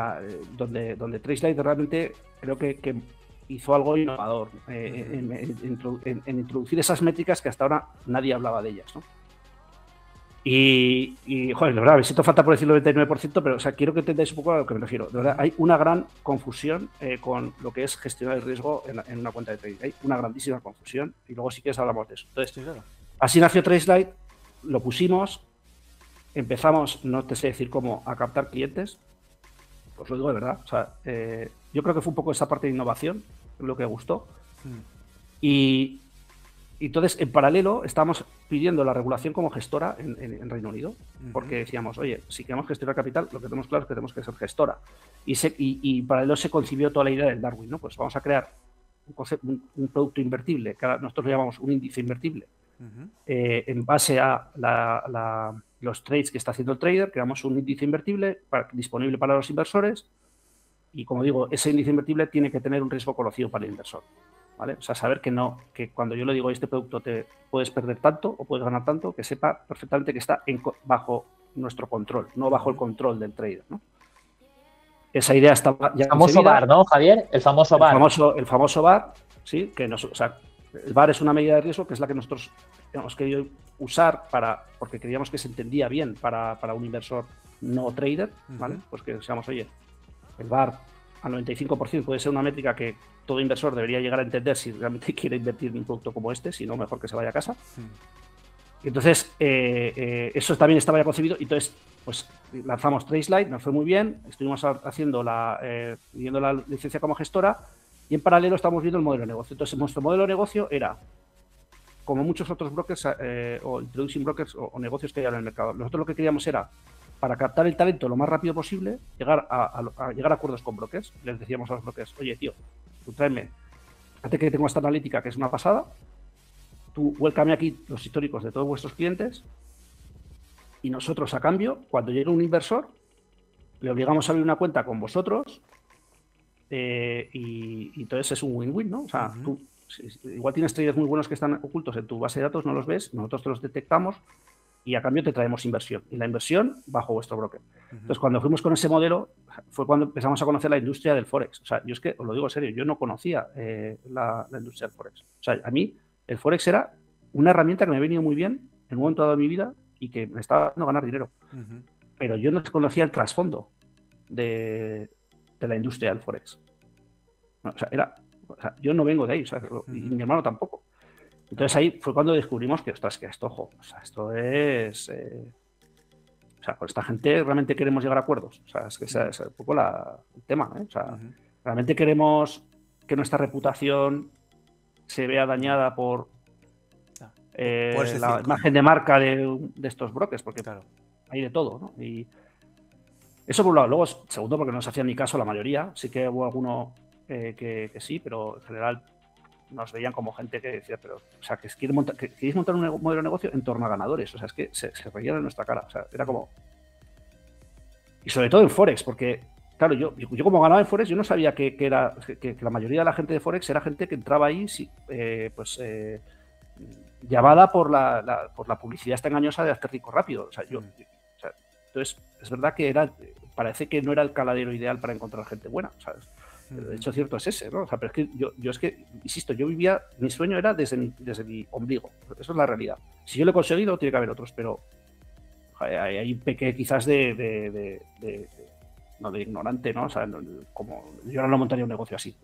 donde, donde Tracelight realmente creo que, hizo algo innovador eh, en, introducir esas métricas que hasta ahora nadie hablaba de ellas. ¿no? Y, joder, de verdad, me siento falta por decir el 99%, pero o sea, quiero que entendáis un poco a lo que me refiero. De verdad, hay una gran confusión eh, con lo que es gestionar el riesgo en, una cuenta de trading. Hay una grandísima confusión y luego si quieres hablamos de eso. Entonces, así nació TradeSlide, lo pusimos, empezamos, no te sé decir cómo, a captar clientes. Os lo digo de verdad. O sea, eh, yo creo que fue un poco esa parte de innovación lo que gustó. Mm. Y, entonces, en paralelo, estábamos pidiendo la regulación como gestora en, Reino Unido, porque decíamos, oye, si queremos gestionar capital, lo que tenemos claro es que tenemos que ser gestora. Y, y, en paralelo se concibió toda la idea del Darwin, ¿no? Pues vamos a crear un, producto invertible, que nosotros lo llamamos un índice invertible, eh, en base a los trades que está haciendo el trader, creamos un índice invertible disponible para los inversores y como digo, ese índice invertible tiene que tener un riesgo conocido para el inversor. ¿Vale? O sea, saber que no, que cuando yo le digo este producto te puedes perder tanto o puedes ganar tanto, que sepa perfectamente que está bajo nuestro control, no bajo el control del trader. ¿no? Esa idea está ya. El famoso bar, ¿no, Javier? El famoso bar. El famoso, el famoso bar, sí, que nos, o sea, el bar es una medida de riesgo que es la que nosotros hemos querido usar para, porque creíamos que se entendía bien para, para un inversor no trader, ¿vale? Pues que seamos, oye, el VAR al 95% puede ser una métrica que todo inversor debería llegar a entender si realmente (laughs) quiere invertir en un producto como este, si no, mejor que se vaya a casa. Hmm. Entonces, eh, eh, eso también estaba ya concebido. Entonces, pues lanzamos Tracelite, nos fue muy bien. Estuvimos haciendo la, eh, pidiendo la licencia como gestora y en paralelo estamos viendo el modelo de negocio. Entonces, nuestro modelo de negocio era, como muchos otros brokers o introducing brokers o, o, negocios que hay en el mercado, nosotros lo que queríamos era para captar el talento lo más rápido posible, llegar a, llegar a acuerdos con brokers. Les decíamos a los brokers, oye, tío, tú tráeme, fíjate que tengo esta analítica que es una pasada, tú vuélcame aquí los históricos de todos vuestros clientes y nosotros a cambio, cuando llegue un inversor, le obligamos a abrir una cuenta con vosotros eh, y, entonces es un win-win, ¿no? O sea, tú igual tienes traders muy buenos que están ocultos en tu base de datos, no los ves, nosotros te los detectamos y a cambio te traemos inversión. Y la inversión bajo vuestro broker. Entonces, cuando fuimos con ese modelo, fue cuando empezamos a conocer la industria del Forex. O sea, yo es que os lo digo en serio, yo no conocía eh, la, industria del Forex. O sea, a mí el Forex era una herramienta que me ha venido muy bien en un momento dado de mi vida y que me estaba dando ganar dinero. Pero yo no conocía el trasfondo de, la industria del Forex. o sea, era, yo no vengo de ahí, y mi hermano tampoco. Entonces ahí fue cuando descubrimos que, ostras, que esto, ojo, o sea, esto es... Eh, o sea, con esta gente realmente queremos llegar a acuerdos. O sea, es que ese es un poco el tema. ¿eh? O sea, realmente queremos que nuestra reputación se vea dañada por eh, la imagen de marca de, estos brokers, porque claro. hay de todo, ¿no? Y eso por un lado. Luego, segundo, porque no se hacía ni caso la mayoría. Sí que hubo alguno que, sí, pero en general nos veían como gente que decía, pero, o sea, que, quiere montar, que queréis montar un modelo de negocio en torno a ganadores. O sea, es que se, se reían en nuestra cara. O sea, era como. Y sobre todo en Forex, porque, claro, yo, yo, como ganaba en Forex, yo no sabía que, era, que, la mayoría de la gente de Forex era gente que entraba ahí, eh, pues, eh, llamada por la, por la publicidad esta engañosa de hacer rico rápido. O sea, yo, mm. entonces, es verdad que era, parece que no era el caladero ideal para encontrar gente buena, ¿sabes? De hecho, cierto es ese, ¿no? O sea, pero es que yo, yo es que, insisto, yo vivía, mi sueño era desde mi, desde mi ombligo. Eso es la realidad. Si yo lo he conseguido, tiene que haber otros, pero hay, un peque quizás de, no de ignorante, ¿no? O sea, como yo no montaría un negocio así.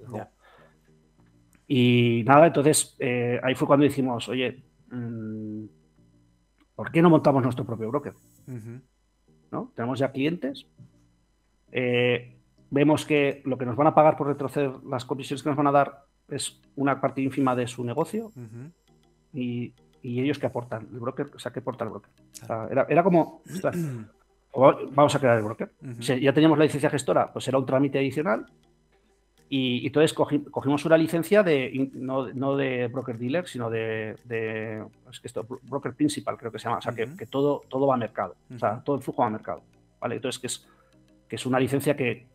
Y nada, entonces eh, ahí fue cuando dijimos, oye, mm, ¿por qué no montamos nuestro propio broker? ¿No? Tenemos ya clientes. Eh, vemos que lo que nos van a pagar por retroceder las comisiones que nos van a dar es una parte ínfima de su negocio y, ellos que aportan, el broker, o sea, que aporta el broker. era, como, (clears throat) vamos a crear el broker. ya teníamos la licencia gestora, pues era un trámite adicional y, entonces cogimos una licencia de no, de broker dealer, sino de, es que esto, broker principal, creo que se llama. O sea, que, todo, todo va a mercado. O sea, todo el flujo va a mercado. ¿Vale? Entonces, que es, que es una licencia que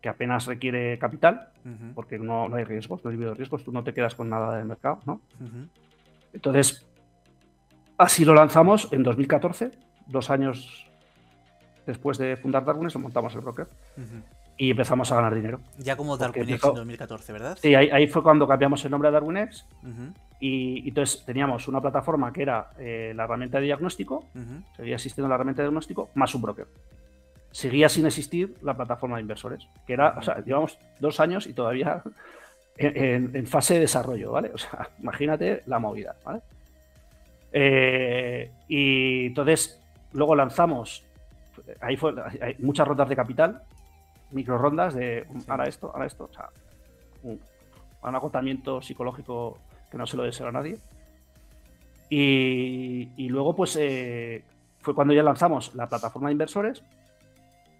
que apenas requiere capital, porque no, hay riesgos, no hay riesgos, tú no te quedas con nada del mercado, ¿no? Entonces, así lo lanzamos en 2014, dos años después de fundar Darwinex, lo montamos el broker y empezamos a ganar dinero. Ya como Darwinex en 2014, ¿verdad? Sí, ahí, fue cuando cambiamos el nombre a Darwinex y, entonces teníamos una plataforma que era eh, la herramienta de diagnóstico, seguía existiendo la herramienta de diagnóstico, más un broker seguía sin existir la plataforma de inversores, que era, o sea, llevamos dos años y todavía (laughs) en, fase de desarrollo, ¿vale? O sea, (laughs) imagínate la movida, ¿vale? Eh, y entonces, luego lanzamos, ahí fue, hay muchas rondas de capital, micro rondas de ahora esto, ahora esto, o sea, un, agotamiento psicológico que no se lo deseo a nadie. Y, luego, pues, eh, fue cuando ya lanzamos la plataforma de inversores,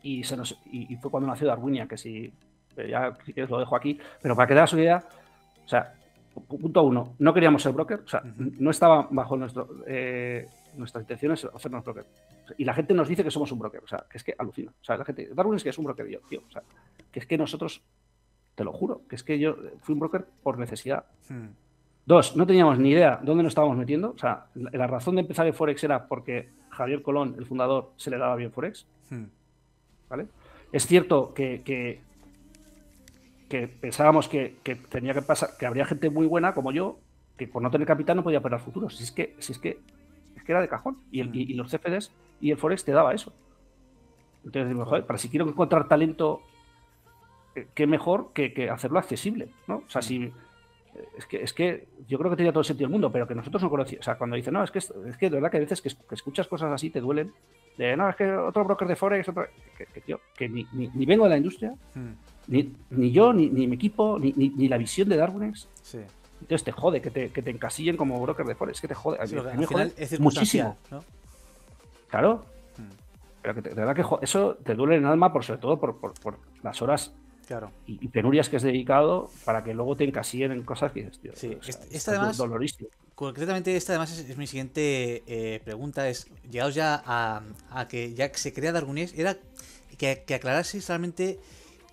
y, se nos, y, fue cuando nació Darwinia, que si, ya si quieres lo dejo aquí, pero para que te hagas una idea, o sea, punto uno, no queríamos ser broker, o sea, no estaba bajo nuestro, eh, nuestras intenciones hacernos broker. Y la gente nos dice que somos un broker, o sea, que es que alucina. O sea, la gente, Darwin es que es un broker, yo, tío, o sea, que es que nosotros, te lo juro, que es que yo fui un broker por necesidad. Hmm. Dos, no teníamos ni idea dónde nos estábamos metiendo. O sea, la, razón de empezar en Forex era porque Javier Colón, el fundador, se le daba bien Forex. Hmm. Es cierto que, que, pensábamos que, tenía que pasar, que habría gente muy buena como yo, que por no tener capital no podía operar futuros. Si es que, si es que, es que era de cajón. Y, los CFDs y el Forex te daba eso. Entonces, joder, para si quiero encontrar talento, eh, qué mejor que, hacerlo accesible, ¿no? O sea, si es que, es que yo creo que tenía todo el sentido del mundo, pero que nosotros no conocíamos. O sea, cuando dicen, no, es que, es que de verdad que a veces que, escuchas cosas así te duelen. De, no, es que otro broker de Forex, otro, que, tío, que ni, ni, vengo de la industria, hmm. ni, ni, yo, ni, mi equipo, ni, ni, la visión de Darwinex. Sí. Entonces te jode que te, que te encasillen como broker de Forex, que te jode. muchísimo. Claro. Hmm. Pero que de verdad que eso te duele en el alma, por, sobre todo por, por, por las horas y, penurias que has dedicado para que luego te encasillen en cosas que dices, tío. Sí, esta además, Concretamente, esta además es, mi siguiente eh, pregunta: es, llegados ya a, que ya se crea Darwinés, era que, que aclaraseis realmente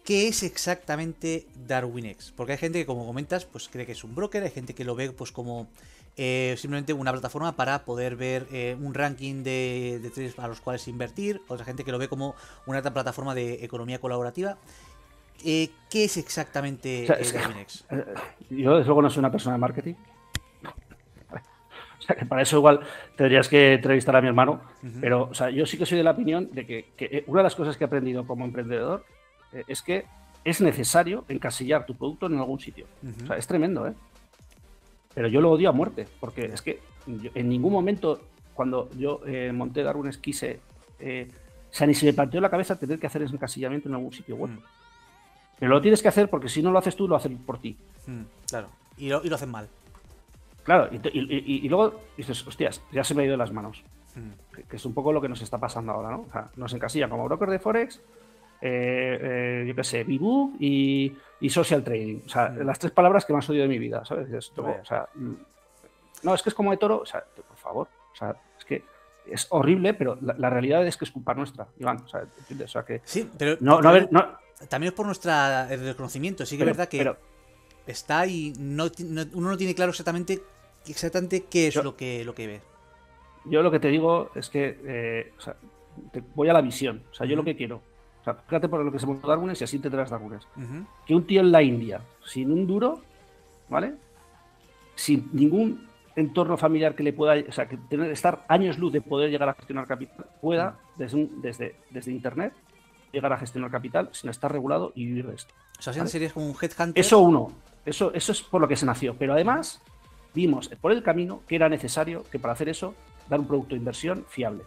¿qué es exactamente DarwinX? Porque hay gente que, como comentas, pues cree que es un broker, hay gente que lo ve pues como eh, simplemente una plataforma para poder ver eh, un ranking de, de trades a los cuales invertir, otra gente que lo ve como una plataforma de economía colaborativa. Eh, ¿Qué es exactamente O sea, es que- DarwinX? (laughs) Eh, Yo, desde luego, no soy una persona de marketing. (laughs) O sea, que para eso igual tendrías que entrevistar a mi hermano. Pero, o sea, yo sí que soy de la opinión de que, que, eh, una de las cosas que he aprendido como emprendedor eh, es que es necesario encasillar tu producto en algún sitio. O sea, es tremendo, ¿eh? Pero yo lo odio a muerte, porque es que yo- en ningún momento, cuando yo eh, monté Darwin, quise. eh, o sea, ni se me planteó la cabeza tener que hacer ese encasillamiento en algún sitio web. Mm, Pero lo tienes que hacer porque si no lo haces tú, lo hacen por ti. mm, claro. Y lo, y lo hacen mal. Claro, y, luego dices, hostias, ya se me ha ido de las manos. Mm, Que, que es un poco lo que nos está pasando ahora, ¿no? O sea, nos encasillan como broker de Forex, eh, eh, yo qué sé, Bibook y, y Social Trading. O sea, Mm. las tres palabras que más odio de mi vida, ¿sabes? Vaya. o sea, no, es que es como de toro, o sea, por favor, o sea, es que es horrible, pero la, la realidad es que es culpa nuestra, Iván, o sea, ¿entiendes? O sea, que Sí, pero no, no, haber- no, también es por nuestra el reconocimiento. Sí que pero- es verdad que pero- está y no, no- uno no tiene claro exactamente exactamente qué es Yo- lo que lo que ve. Yo lo que te digo es que eh, o sea, te- voy a la visión. O sea, yo lo que quiero. O sea, fíjate por lo que se montó Darwines y así tendrás Darwines. Ujú, Que un tío en la India, sin un duro, ¿vale? Sin ningún entorno familiar que le pueda, o sea, que tener, estar años luz de poder llegar a gestionar capital, pueda, desde, un- desde, desde Internet, llegar a gestionar capital sin estar regulado y vivir de esto. O sea, ¿Vale? serías como un headhunter. Eso uno, eso, eso es por lo que se nació. Pero además, vimos por el camino que era necesario que para hacer eso, dar un producto de inversión fiable.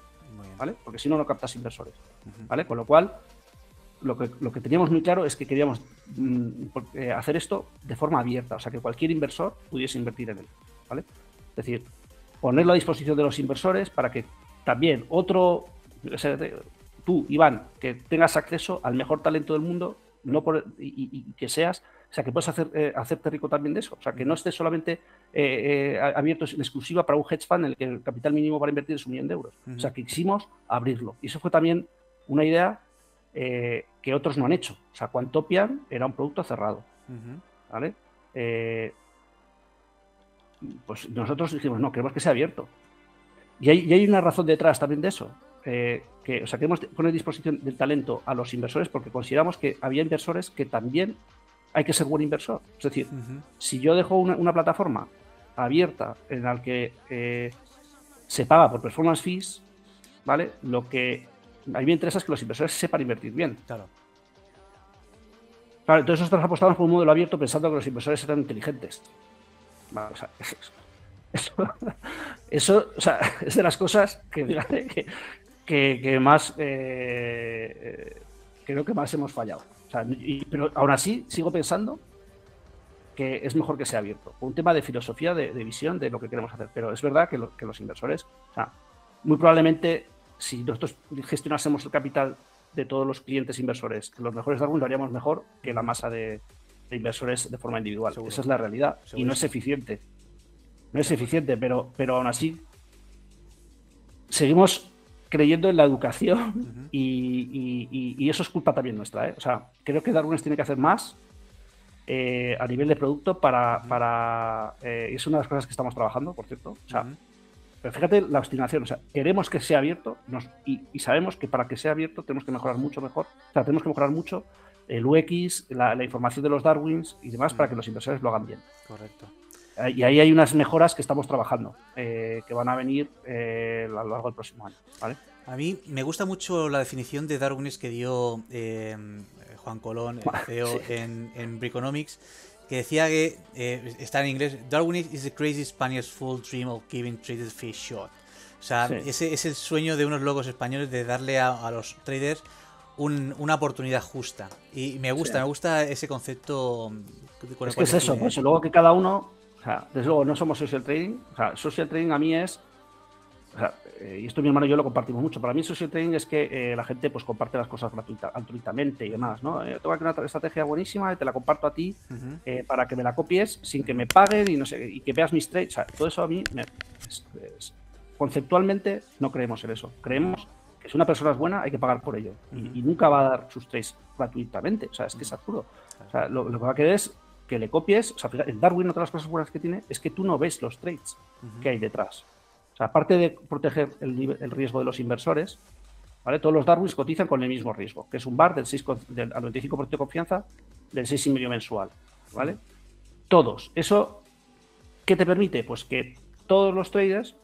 ¿vale? Porque si no, no captas inversores. ¿vale? Con lo cual, lo que, lo que teníamos muy claro es que queríamos mm, eh, hacer esto de forma abierta, o sea, que cualquier inversor pudiese invertir en él, ¿vale? Es decir, ponerlo a disposición de los inversores para que también otro, tú, Iván, que tengas acceso al mejor talento del mundo, no por, y, que seas, o sea, que puedas hacer, eh, hacerte rico también de eso, o sea, que no estés solamente eh, eh, abierto en exclusiva para un hedge fund en el que el capital mínimo para invertir es un millón de euros. O sea, que quisimos abrirlo. Y eso fue también una idea que otros no han hecho. O sea, Quantopian era un producto cerrado. ¿vale? Pues nosotros dijimos, no, queremos que sea abierto. Y hay, y hay una razón detrás también de eso. Eh, que, o sea, queremos poner a disposición del talento a los inversores porque consideramos que había inversores que también hay que ser buen inversor. Es decir, si yo dejo una, una plataforma abierta en la que eh, se paga por performance fees, ¿vale? Lo que a mí me interesa es que los inversores sepan invertir bien. Claro. Claro, entonces nosotros apostamos por un modelo abierto pensando que los inversores eran inteligentes. Vale, o sea, eso, (laughs) eso- eso, o sea, (laughs) es de las cosas que, (laughs) que, que- que más eh, eh, creo que más hemos fallado. O sea, y- pero aún así sigo pensando que es mejor que sea abierto. Un tema de filosofía, de, de visión de lo que queremos hacer. Pero es verdad que, lo- que los inversores, o sea, muy probablemente si nosotros gestionásemos el capital de todos los clientes inversores, los mejores Darwin lo haríamos mejor que la masa de, de inversores de forma individual. Seguro. Esa es la realidad. Y no es eficiente. No es eficiente, pero, pero aún así seguimos creyendo en la educación y, y- y- y eso es culpa también nuestra. ¿eh? O sea, creo que Darwin tiene que hacer más eh, a nivel de producto para... para eh, es una de las cosas que estamos trabajando, por cierto. O sea, pero fíjate la obstinación, o sea, queremos que sea abierto nos- y, y sabemos que para que sea abierto tenemos que mejorar mucho mejor, o sea, tenemos que mejorar mucho el UX, la, la información de los Darwins y demás para que los inversores lo hagan bien. Correcto. Eh, Y ahí hay unas mejoras que estamos trabajando, eh, que van a venir eh, a lo largo del próximo año. ¿vale? A mí me gusta mucho la definición de Darwinis que dio eh, Juan Colón, el CEO, Sí. en, en Briconomics, que decía que, eh, está en inglés, Darwinis is the crazy Spanish full dream of giving traders fish shot. O sea, Sí. ese es el sueño de unos locos españoles de darle a, a los traders un- una oportunidad justa. Y me gusta, Sí. me gusta ese concepto con el Es que es eso, pues y luego que cada uno, o sea, desde luego no somos social trading, o sea, social trading a mí es, o sea, eh, y esto mi hermano y yo lo compartimos mucho, para mí social trading es que eh, la gente pues comparte las cosas gratuita, altruistamente y demás, ¿no? Eh, tengo aquí una estrategia buenísima y te la comparto a ti Ujú. eh, para que me la copies sin que me paguen y no sé, y que veas mis trades, o sea, todo eso a mí, me- es- es- conceptualmente no creemos en eso, creemos que si una persona es buena, hay que pagar por ello. y, nunca va a dar sus trades gratuitamente. O sea, es que es absurdo. O sea, lo, que va a querer es que le copies. O sea, el Darwin, otra de las cosas buenas que tiene es que tú no ves los trades que hay detrás. O sea, aparte de proteger el, riesgo de los inversores, ¿vale? Todos los Darwins cotizan con el mismo riesgo, que es un bar del, 6, del al 95% de confianza del 6,5 mensual, ¿vale? Todos. Eso, ¿qué te permite? Pues que todos los traders,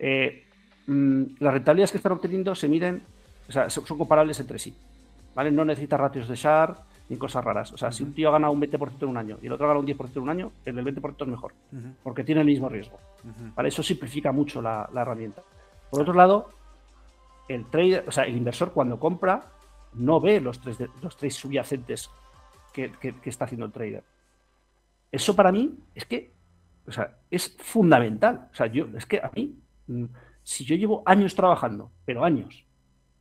eh, mm, las rentabilidades que están obteniendo se miden, o sea, son comparables entre sí, ¿vale? No necesita ratios de SHAR ni cosas raras. O sea, si un tío gana un 20% en un año y el otro gana un 10% en un año, el del 20% es mejor, porque tiene el mismo riesgo. ¿vale? Eso simplifica mucho la, herramienta. Por otro lado, el trader, o sea, el inversor cuando compra no ve los tres, los tres subyacentes que, está haciendo el trader. Eso para mí es que, o sea, es fundamental. O sea, yo, es que a mí, mm, si yo llevo años trabajando, pero años,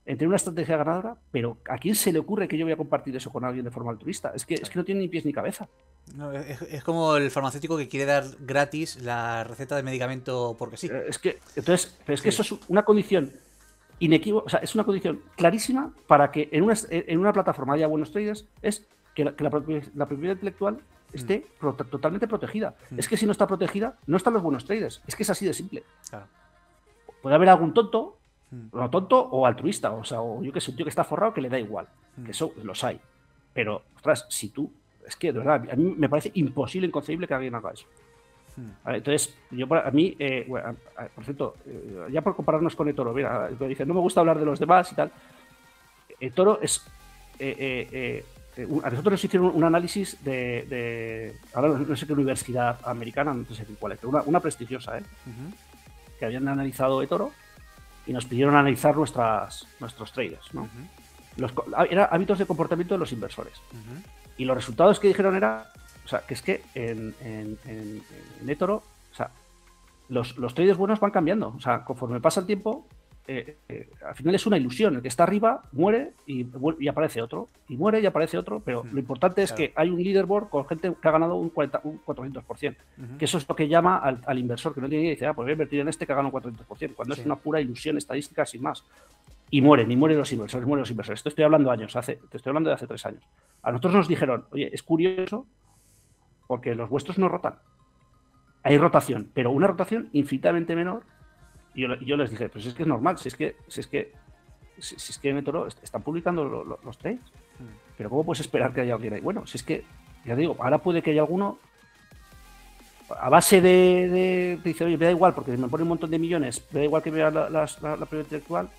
entre una estrategia ganadora, pero ¿a quién se le ocurre que yo voy a compartir eso con alguien de forma altruista? Es que, es que no tiene ni pies ni cabeza. es, como el farmacéutico que quiere dar gratis la receta de medicamento porque sí. Eh, es que, entonces, es que eso es una condición inequívoca, o sea, es una condición clarísima para que en una, en una plataforma haya buenos traders, es que la, propiedad, intelectual esté mm. totalmente protegida. Mm. Es que si no está protegida, no están los buenos traders. Es que es así de simple. Puede haber algún tonto no tonto o altruista, o sea, o yo que sé, un tío que está forrado que le da igual, que eso los hay. Pero, ostras, si tú, es que de verdad, a mí me parece imposible, inconcebible que alguien haga eso. entonces, yo a mí, eh, por cierto, eh, ya por compararnos con el toro, mira, dice, no me gusta hablar de los demás y tal. El toro es. Eh, a nosotros nos hicieron un análisis de. ahora no, sé qué universidad americana, no sé cuál es, pero una, prestigiosa, ¿eh? que habían analizado eToro y nos pidieron analizar nuestras, nuestros traders. ¿no? los, era hábitos de comportamiento de los inversores. Y los resultados que dijeron era, o sea, que es que en, en, en, o sea, los, los traders buenos van cambiando. O sea, conforme pasa el tiempo, eh, eh, al final es una ilusión. El que está arriba muere y, y, aparece otro. Y muere y aparece otro. Pero lo importante es que hay un leaderboard con gente que ha ganado un, 40, un 400%. Que eso es lo que llama al, inversor que no tiene idea y dice, ah, pues voy a invertir en este que ha ganado un 400%. Cuando es una pura ilusión estadística sin más. Y mueren, y mueren los inversores, mueren los inversores. Esto estoy hablando años, hace, te estoy hablando de hace tres años. A nosotros nos dijeron, oye, es curioso porque los vuestros no rotan. Hay rotación, pero una rotación infinitamente menor y yo, les dije, pues es que es normal, si es que, si es que, si, es que Metoro están publicando los trades. Mm. Pero ¿cómo puedes esperar que haya alguien ahí? Bueno, si es que, ya digo, ahora puede que haya alguno a base de, dice, oye, me da igual, porque me pone un montón de millones, me da igual que vea la, la, la, intelectual,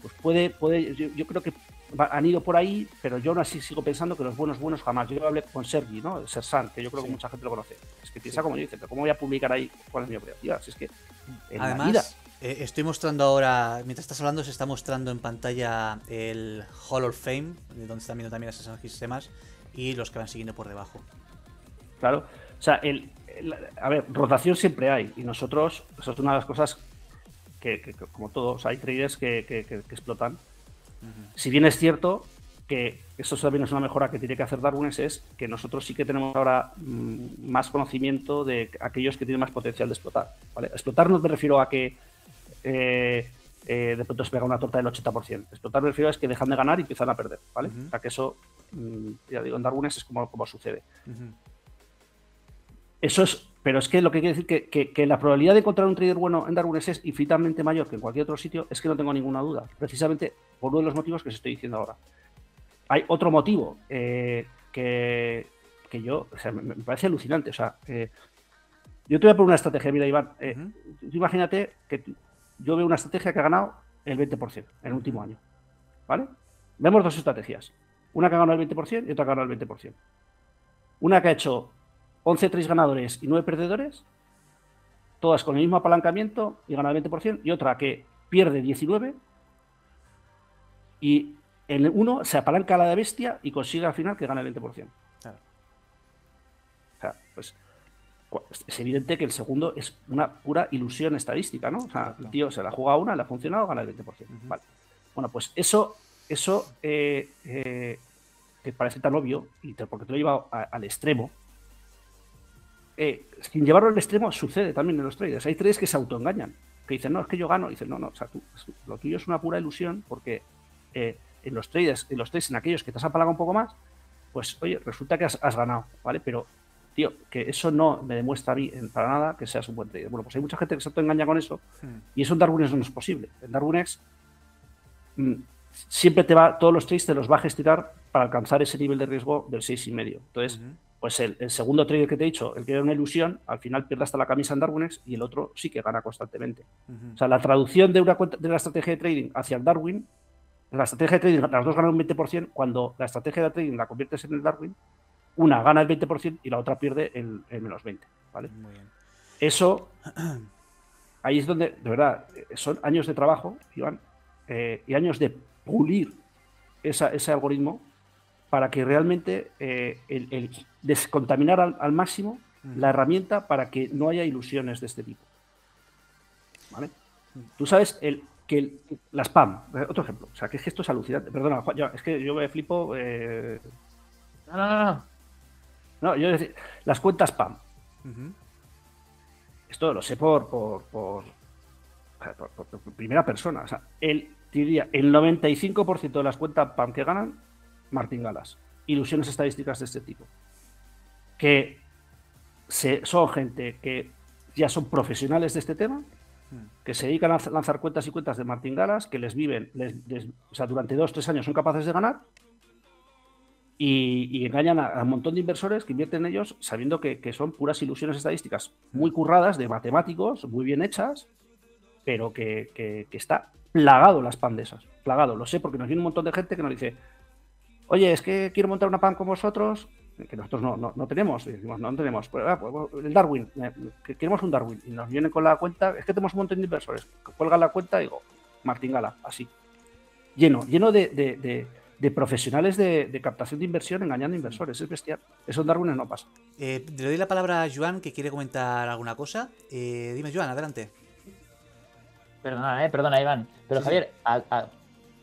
pues puede, puede yo, creo que han ido por ahí, pero yo aún así sigo pensando que los buenos buenos jamás. Yo hablé con Sergi, ¿no? Sersan, que yo creo que mucha gente lo conoce. Es que piensa como yo, dice, pero ¿cómo voy a publicar ahí cuál es mi operativa? Si es que Además, eh, estoy mostrando ahora, mientras estás hablando, se está mostrando en pantalla el Hall of Fame, donde están viendo también las sistemas y los que van siguiendo por debajo. Claro, o sea, el, a ver, rotación siempre hay y nosotros, eso es una de las cosas que, como todos, hay traders que, explotan. Si bien es cierto que eso también es una mejora que tiene que hacer Darwin, es que nosotros sí que tenemos ahora mm, más conocimiento de aquellos que tienen más potencial de explotar. ¿vale? Explotar no me refiero a que eh, eh, de pronto se pega una torta del 80%. Explotar me refiero a que dejan de ganar y empiezan a perder. ¿vale? O sea que eso, mm, ya digo, en Darwin es como, como sucede. Eso es, pero es que lo que quiere decir que, que, la probabilidad de encontrar un trader bueno en Darwin es infinitamente mayor que en cualquier otro sitio, es que no tengo ninguna duda. Precisamente por uno de los motivos que os estoy diciendo ahora. Hay otro motivo eh, que, yo, o sea, me, parece alucinante. O sea, eh, yo te voy a poner una estrategia, mira, Iván. Eh, imagínate que yo veo una estrategia que ha ganado el 20% en el último año. ¿Vale? Vemos dos estrategias. Una que ha ganado el 20% y otra que ha ganado el 20%. Una que ha hecho 11 3 ganadores y 9 perdedores, todas con el mismo apalancamiento y gana el 20%, y otra que pierde 19 y en uno se apalanca a la de bestia y consigue al final que gana el 20%. O sea, pues es evidente que el segundo es una pura ilusión estadística, ¿no? O sea, el tío se la juega una, le ha funcionado, gana el 20%. Vale. Bueno, pues eso, eso eh, eh, que parece tan obvio, y porque te lo lleva al extremo, eh, sin llevarlo al extremo sucede también en los traders. Hay traders que se autoengañan, que dicen, no, es que yo gano. dicen, no, no, o sea, lo tuyo es una pura ilusión porque eh, en los trades, en los trades, en aquellos que te has apalagado un poco más, pues oye, resulta que has, ganado, ¿vale? Pero, tío, que eso no me demuestra a mí para nada que seas un buen trader. Bueno, pues hay mucha gente que se engaña con eso hmm. y eso en Darwinex no es posible. En Darwinex mm, siempre te va, todos los trades te los va a gestionar para alcanzar ese nivel de riesgo del 6,5. Entonces, pues el, segundo trader que te he dicho, el que era una ilusión, al final pierde hasta la camisa en Darwinex y el otro sí que gana constantemente. O sea, la traducción de una de la estrategia de trading hacia el Darwin, la estrategia de trading, las dos ganan un 20%, cuando la estrategia de trading la conviertes en el Darwin, una gana el 20% y la otra pierde el, menos 20. ¿vale? Eso, (clears throat) ahí es donde, de verdad, son años de trabajo, Iván, eh, y años de pulir ese algoritmo para que realmente eh, el, descontaminar al, máximo la herramienta para que no haya ilusiones de este tipo. ¿Vale? Tú sabes el, que la spam, eh, otro ejemplo, o sea, que es que esto es alucinante. Perdona, es que yo me flipo. Eh, no, no, no. No, yo decir, las cuentas spam. Esto lo sé por, por, por, primera persona. O sea, el, diría, el 95% de las cuentas spam que ganan Martín Galas. Ilusiones estadísticas de este tipo. Que son gente que ya son profesionales de este tema, hmm. que se dedican a lanzar cuentas y cuentas de Martín Galas, que les viven, o sea, durante dos, tres años son capaces de ganar y, engañan a, un montón de inversores que invierten en ellos sabiendo que, son puras ilusiones estadísticas muy curradas de matemáticos, muy bien hechas, pero que, está plagado las pandesas. Plagado, lo sé porque nos viene un montón de gente que nos dice, oye, es que quiero montar una PAN con vosotros, que nosotros no, no, tenemos, y decimos, no, tenemos, pues, ah, pues, pues, el Darwin, eh, que queremos un Darwin, y nos vienen con la cuenta, es que tenemos un montón de inversores, que cuelgan la cuenta y digo, Martín Gala, así, lleno, lleno de, profesionales de, captación de inversión engañando inversores, es bestial, eso en Darwin no pasa. Eh, le doy la palabra a Joan, que quiere comentar alguna cosa, eh, dime Joan, adelante. Perdona, eh, perdona Iván, pero Javier,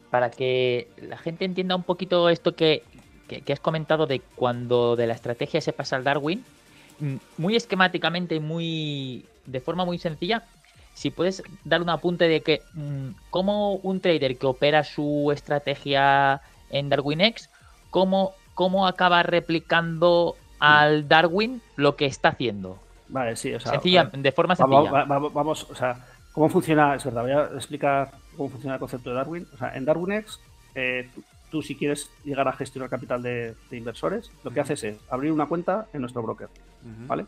para que la gente entienda un poquito esto que, has comentado de cuando de la estrategia se pasa al Darwin, mm, muy esquemáticamente y muy de forma muy sencilla, si puedes dar un apunte de que mm, cómo un trader que opera su estrategia en DarwinX, cómo, cómo acaba replicando al Darwin lo que está haciendo. Vale, sí, o sea, de forma sencilla. vamos, o sea, ¿cómo funciona? Es verdad, voy a explicar cómo funciona el concepto de Darwin. O sea, en DarwinX, eh, tú, si quieres llegar a gestionar capital de, inversores, lo que haces es abrir una cuenta en nuestro broker, ¿vale?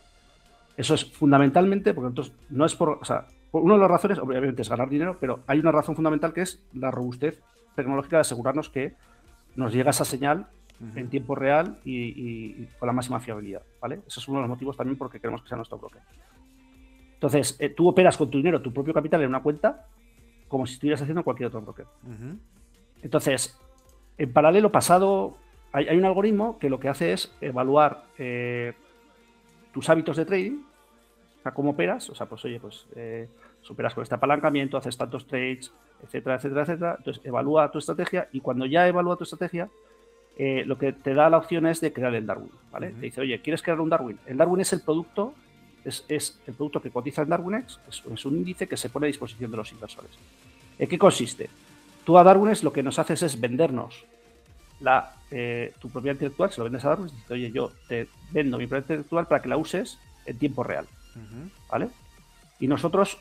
Eso es fundamentalmente, porque entonces no es por, o sea, una de las razones, obviamente, es ganar dinero, pero hay una razón fundamental que es la robustez tecnológica de asegurarnos que nos llega esa señal en tiempo real y, con la máxima fiabilidad, ¿vale? Ese es uno de los motivos también porque queremos que sea nuestro broker. Entonces, eh, tú operas con tu dinero, tu propio capital en una cuenta como si estuvieras haciendo cualquier otro broker. Entonces, en paralelo pasado, hay, un algoritmo que lo que hace es evaluar eh, tus hábitos de trading, o sea, cómo operas, o sea, pues oye, pues eh, superas con este apalancamiento, haces tantos trades, etcétera, etcétera, etcétera. Entonces, evalúa tu estrategia y cuando ya evalúa tu estrategia, eh, lo que te da la opción es de crear el Darwin, ¿vale? Te dice, oye, ¿quieres crear un Darwin? El Darwin es el producto es, el producto que cotiza en DarwinX, es, un índice que se pone a disposición de los inversores. ¿En qué consiste? Tú a DarwinX lo que nos haces es vendernos la, eh, tu propiedad intelectual, se lo vendes a DarwinX, dices, oye, yo te vendo mi propiedad intelectual para que la uses en tiempo real. ¿Vale? Y nosotros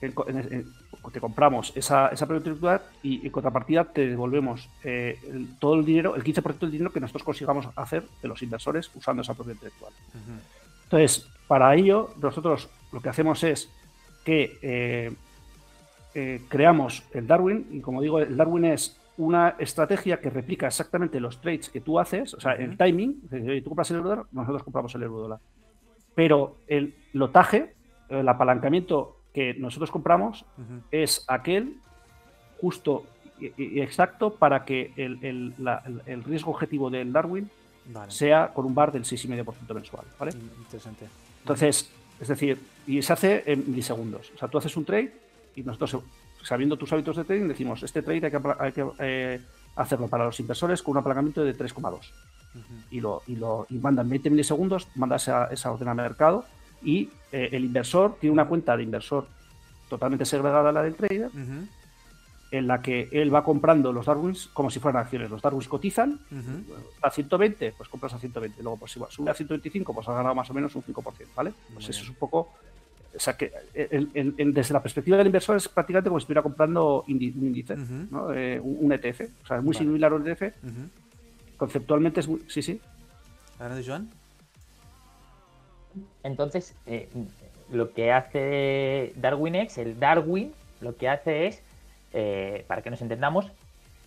te compramos esa, esa propiedad intelectual y en contrapartida te devolvemos eh, todo el dinero, el 15% del dinero que nosotros consigamos hacer de los inversores usando esa propiedad intelectual. Entonces, para ello, nosotros lo que hacemos es que eh, eh, creamos el Darwin, y como digo, el Darwin es una estrategia que replica exactamente los trades que tú haces, o sea, el timing, tú compras el euro dólar, nosotros compramos el euro dólar. Pero el lotaje, el apalancamiento que nosotros compramos es aquel justo y, exacto para que el riesgo objetivo del Darwin sea con un bar del 6,5% mensual. ¿vale? Interesante. Entonces, es decir, y se hace en milisegundos. O sea, tú haces un trade y nosotros, sabiendo tus hábitos de trading, decimos, este trade hay que, eh, hacerlo para los inversores con un apalancamiento de 3,2. y, lo, y, lo, y mandan 20 milisegundos, manda esa, esa orden al mercado y eh, el inversor tiene una cuenta de inversor totalmente segregada la del trader, en la que él va comprando los Darwins como si fueran acciones. Los Darwins cotizan a 120, pues compras a 120. Luego, pues si sube a 125, pues has ganado más o menos un 5%, ¿vale? Pues eso es un poco. O sea que desde la perspectiva del inversor es prácticamente como si estuviera comprando un índice, ¿no? eh, un, ETF. O sea, es muy similar a un ETF. Conceptualmente es muy. Sí, sí. ¿Adelante, Joan? Entonces, eh, lo que hace DarwinX, el Darwin, lo que hace es eh, para que nos entendamos,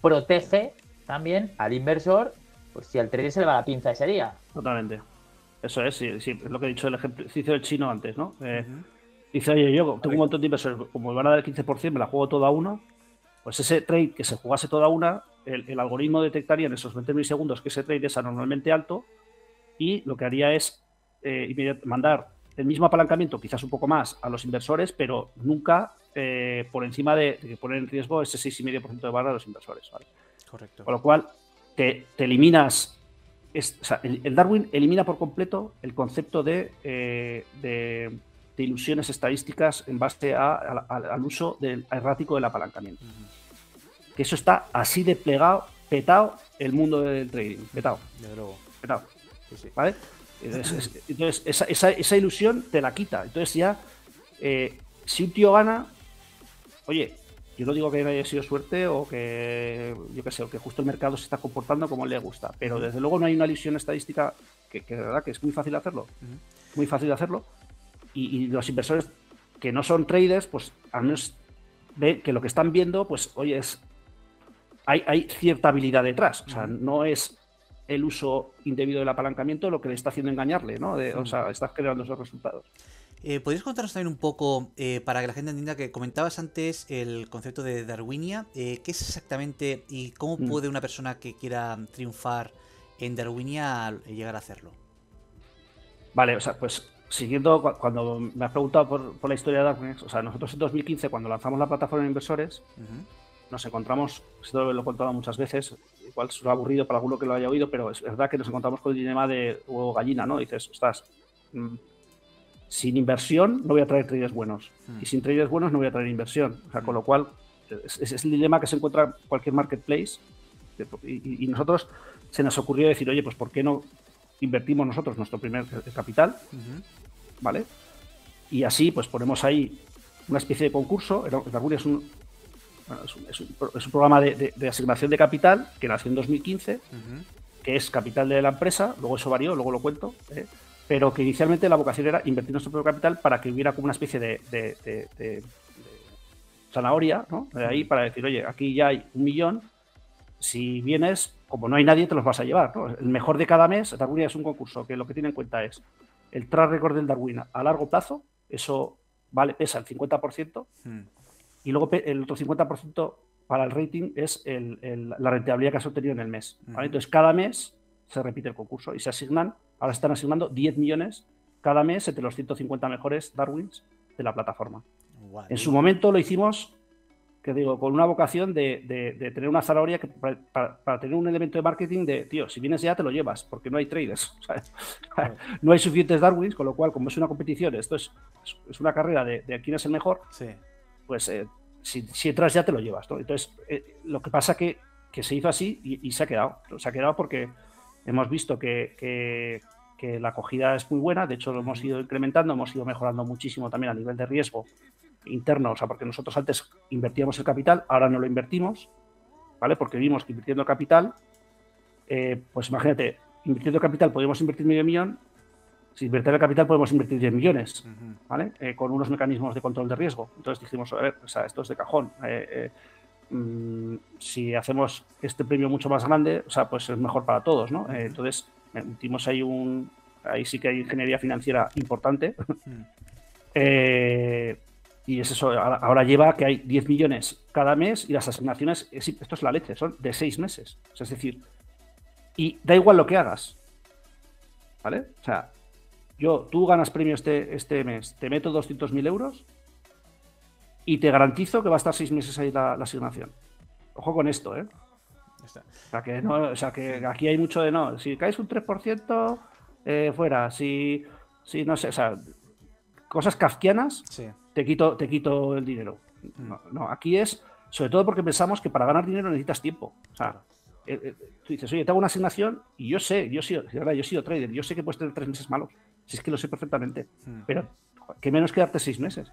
protege también al inversor pues si al trader se le va la pinza ese día. Totalmente. Eso es, sí, sí, es lo que he dicho el ejercicio del chino antes, ¿no? Eh, dice, oye, yo tengo un montón de inversores, como me van a dar el 15%, me la juego toda uno. Pues ese trade que se jugase toda una, el, algoritmo detectaría en esos 20 milisegundos que ese trade es anormalmente alto y lo que haría es eh, mandar el mismo apalancamiento, quizás un poco más, a los inversores, pero nunca eh, por encima de, poner en riesgo ese 6,5% de barra de los inversores. Correcto. Con lo cual, te, eliminas. el, Darwin elimina por completo el concepto de, eh, de, ilusiones estadísticas en base al uso del errático del apalancamiento. Que eso está así de plegado, petado el mundo del trading. Petado. De luego. Petado. ¿Vale? Entonces, esa, ilusión te la quita. Entonces ya, eh, si un tío gana, oye, yo no digo que haya sido suerte o que, yo qué sé, o que justo el mercado se está comportando como le gusta, pero desde luego no hay una ilusión estadística que, de verdad que es muy fácil hacerlo, muy fácil de hacerlo, y, los inversores que no son traders, pues al menos ven que lo que están viendo, pues oye, es, hay, hay cierta habilidad detrás, o sea, no es el uso indebido del apalancamiento lo que le está haciendo engañarle, ¿no? o sea, está generando esos resultados. Eh, ¿Podrías contarnos también un poco, eh, para que la gente entienda, que comentabas antes el concepto de Darwinia? Eh, ¿Qué es exactamente y cómo mm. puede una persona que quiera triunfar en Darwinia llegar a hacerlo? Vale, o sea, pues siguiendo, cuando me has preguntado por, la historia de Darwinia, o sea, nosotros en 2015, cuando lanzamos la plataforma de inversores, nos encontramos, esto lo he contado muchas veces, igual es aburrido para alguno que lo haya oído, pero es verdad que nos encontramos con el dilema de huevo gallina, ¿no? Dices, estás mm, sin inversión no voy a traer traders buenos. Hmm. Y sin traders buenos no voy a traer inversión. O sea, con lo cual, es, es el dilema que se encuentra cualquier marketplace. Y, nosotros se nos ocurrió decir, oye, pues ¿por qué no invertimos nosotros nuestro primer capital? ¿Vale? Y así, pues ponemos ahí una especie de concurso. es un, es un, programa de, asignación de capital que nació en 2015, que es capital de la empresa. Luego eso varió, luego lo cuento. ¿eh? pero que inicialmente la vocación era invertir nuestro propio capital para que hubiera como una especie de, zanahoria, ¿no? De ahí para decir, oye, aquí ya hay un millón, si vienes, como no hay nadie, te los vas a llevar, El mejor de cada mes, Darwin es un concurso que lo que tiene en cuenta es el track record del Darwin a largo plazo, eso vale, pesa el 50%, hmm. y luego el otro 50% para el rating es la rentabilidad que has obtenido en el mes. Hmm. Entonces, cada mes se repite el concurso y se asignan Ahora están asignando 10 millones cada mes entre los 150 mejores Darwins de la plataforma. En su momento lo hicimos, que digo, con una vocación de, tener una zanahoria que, para, tener un elemento de marketing de, tío, si vienes ya te lo llevas, porque no hay traders. (laughs) no hay suficientes Darwins, con lo cual, como es una competición, esto es, es una carrera de, quién es el mejor, pues eh, si, entras ya te lo llevas. Entonces, eh, lo que pasa que, que se hizo así y, y, se ha quedado. Se ha quedado porque Hemos visto que, la acogida es muy buena, de hecho lo hemos ido incrementando, hemos ido mejorando muchísimo también a nivel de riesgo interno, o sea, porque nosotros antes invertíamos el capital, ahora no lo invertimos, ¿vale? Porque vimos que invirtiendo capital, eh, pues imagínate, invirtiendo capital podemos invertir medio millón, si invertir el capital podemos invertir 10 millones, ¿vale? Eh, con unos mecanismos de control de riesgo. Entonces dijimos, a ver, o sea, esto es de cajón. Eh, Mm, si hacemos este premio mucho más grande, o sea, pues es mejor para todos, ¿no? Entonces, metimos ahí un. Ahí sí que hay ingeniería financiera importante. Eh, y es eso, ahora, lleva que hay 10 millones cada mes y las asignaciones, esto es la leche, son de 6 meses. es decir, y da igual lo que hagas. ¿Vale? O sea, yo, tú ganas premio este, este mes, te meto 200.000 euros y te garantizo que va a estar seis meses ahí la, asignación. Ojo con esto, ¿eh? O sea, que no, o sea, que aquí hay mucho de no. Si caes un 3%, eh, fuera. Si, si, no sé, o sea, cosas kafkianas, te quito, te quito el dinero. No, no, aquí es, sobre todo porque pensamos que para ganar dinero necesitas tiempo. O sea, eh, eh, tú dices, oye, te hago una asignación y yo sé, yo he sido, yo he sido trader, yo sé que puedes tener tres meses malos. Si es que lo sé perfectamente. Mm. Pero, ¿qué menos que darte seis meses?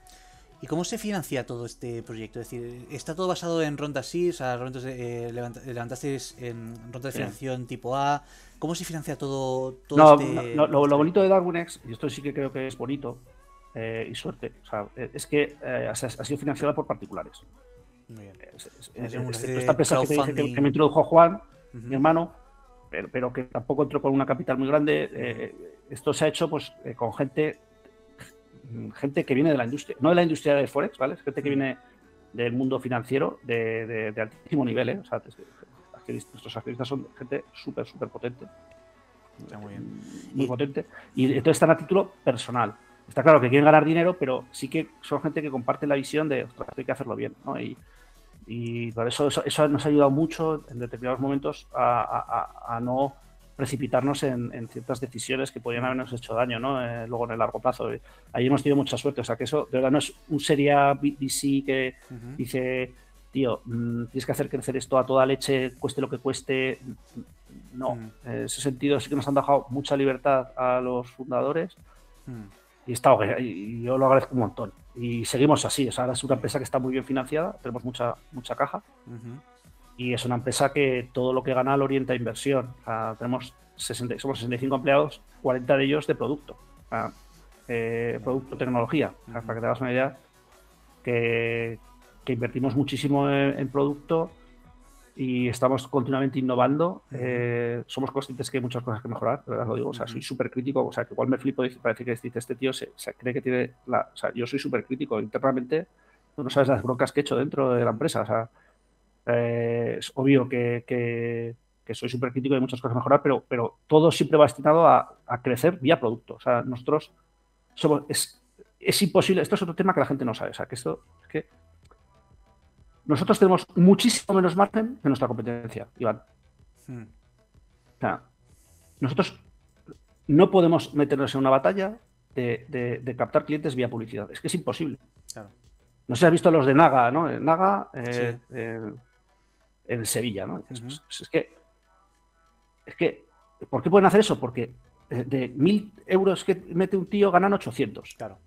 ¿Y cómo se financia todo este proyecto? Es decir, ¿está todo basado en rondas sí? O sea, rondas de- eh, levanta- levantasteis en ronda de Sí. financiación tipo A. ¿Cómo se financia todo, todo No, este...? no, lo, lo bonito de DarwinX, y esto sí que creo que es bonito, eh, y suerte, o sea, eh, es que eh, ha, sido financiada por particulares. Muy bien. Es- es- Es esta empresa que, me introdujo Juan, mi hermano, pero, pero que tampoco entró con una capital muy grande. eh, esto se ha hecho pues con gente gente que viene de la industria, no de la industria de Forex, ¿vale? Gente que viene del mundo financiero de, de- de altísimo nivel, ¿eh? O sea, nuestros activistas son gente súper, súper potente. Está muy bien. Muy Y- potente. Y entonces están a título personal. Está claro que quieren ganar dinero, pero sí que son gente que comparte la visión de, ostras, hay que hacerlo bien, ¿no? Y, y por eso, eso eso nos ha ayudado mucho en determinados momentos a, a- a- no precipitarnos en, en ciertas decisiones que podían habernos hecho daño, ¿no? Eh, luego en el largo plazo. Ahí hemos tenido mucha suerte. O sea, que eso de verdad no es un seria VC que Ujú. dice, tío, mm, tienes que hacer crecer esto a toda leche, cueste lo que cueste. No, Mm. en ese sentido sí que nos han dejado mucha libertad a los fundadores Mm. Y, está, y yo lo agradezco un montón. Y seguimos así. O sea, ahora es una empresa que está muy bien financiada, tenemos mucha, mucha caja y es una empresa que todo lo que gana lo orienta a inversión. O sea, tenemos 60, somos 65 empleados, 40 de ellos de producto. O sea, eh, producto tecnología. O sea, Ujú. para que te hagas una idea, que, que invertimos muchísimo en, en producto y estamos continuamente innovando. Eh, somos conscientes que hay muchas cosas que mejorar, de verdad lo digo. O sea, soy súper crítico. O sea, que igual me flipo y parece que dice este tío, se, se cree que tiene la. O sea, yo soy súper crítico internamente. Tú no sabes las broncas que he hecho dentro de la empresa. O sea, eh, es obvio que, que- que soy súper crítico y hay muchas cosas que mejorar, pero, pero todo siempre va destinado a, a crecer vía producto. O sea, nosotros somos. Es, es imposible. Esto es otro tema que la gente no sabe. O sea, que esto es que nosotros tenemos muchísimo menos margen que nuestra competencia, Iván. Mm. O sea, nosotros no podemos meternos en una batalla de, de- de captar clientes vía publicidad. Es que es imposible. Claro. No sé si has visto los de Naga, ¿no? Naga, eh, Sí. en, en Sevilla, ¿no? Es que, es que, ¿por qué pueden hacer eso? Porque eh, de mil euros que mete un tío ganan 800. Claro.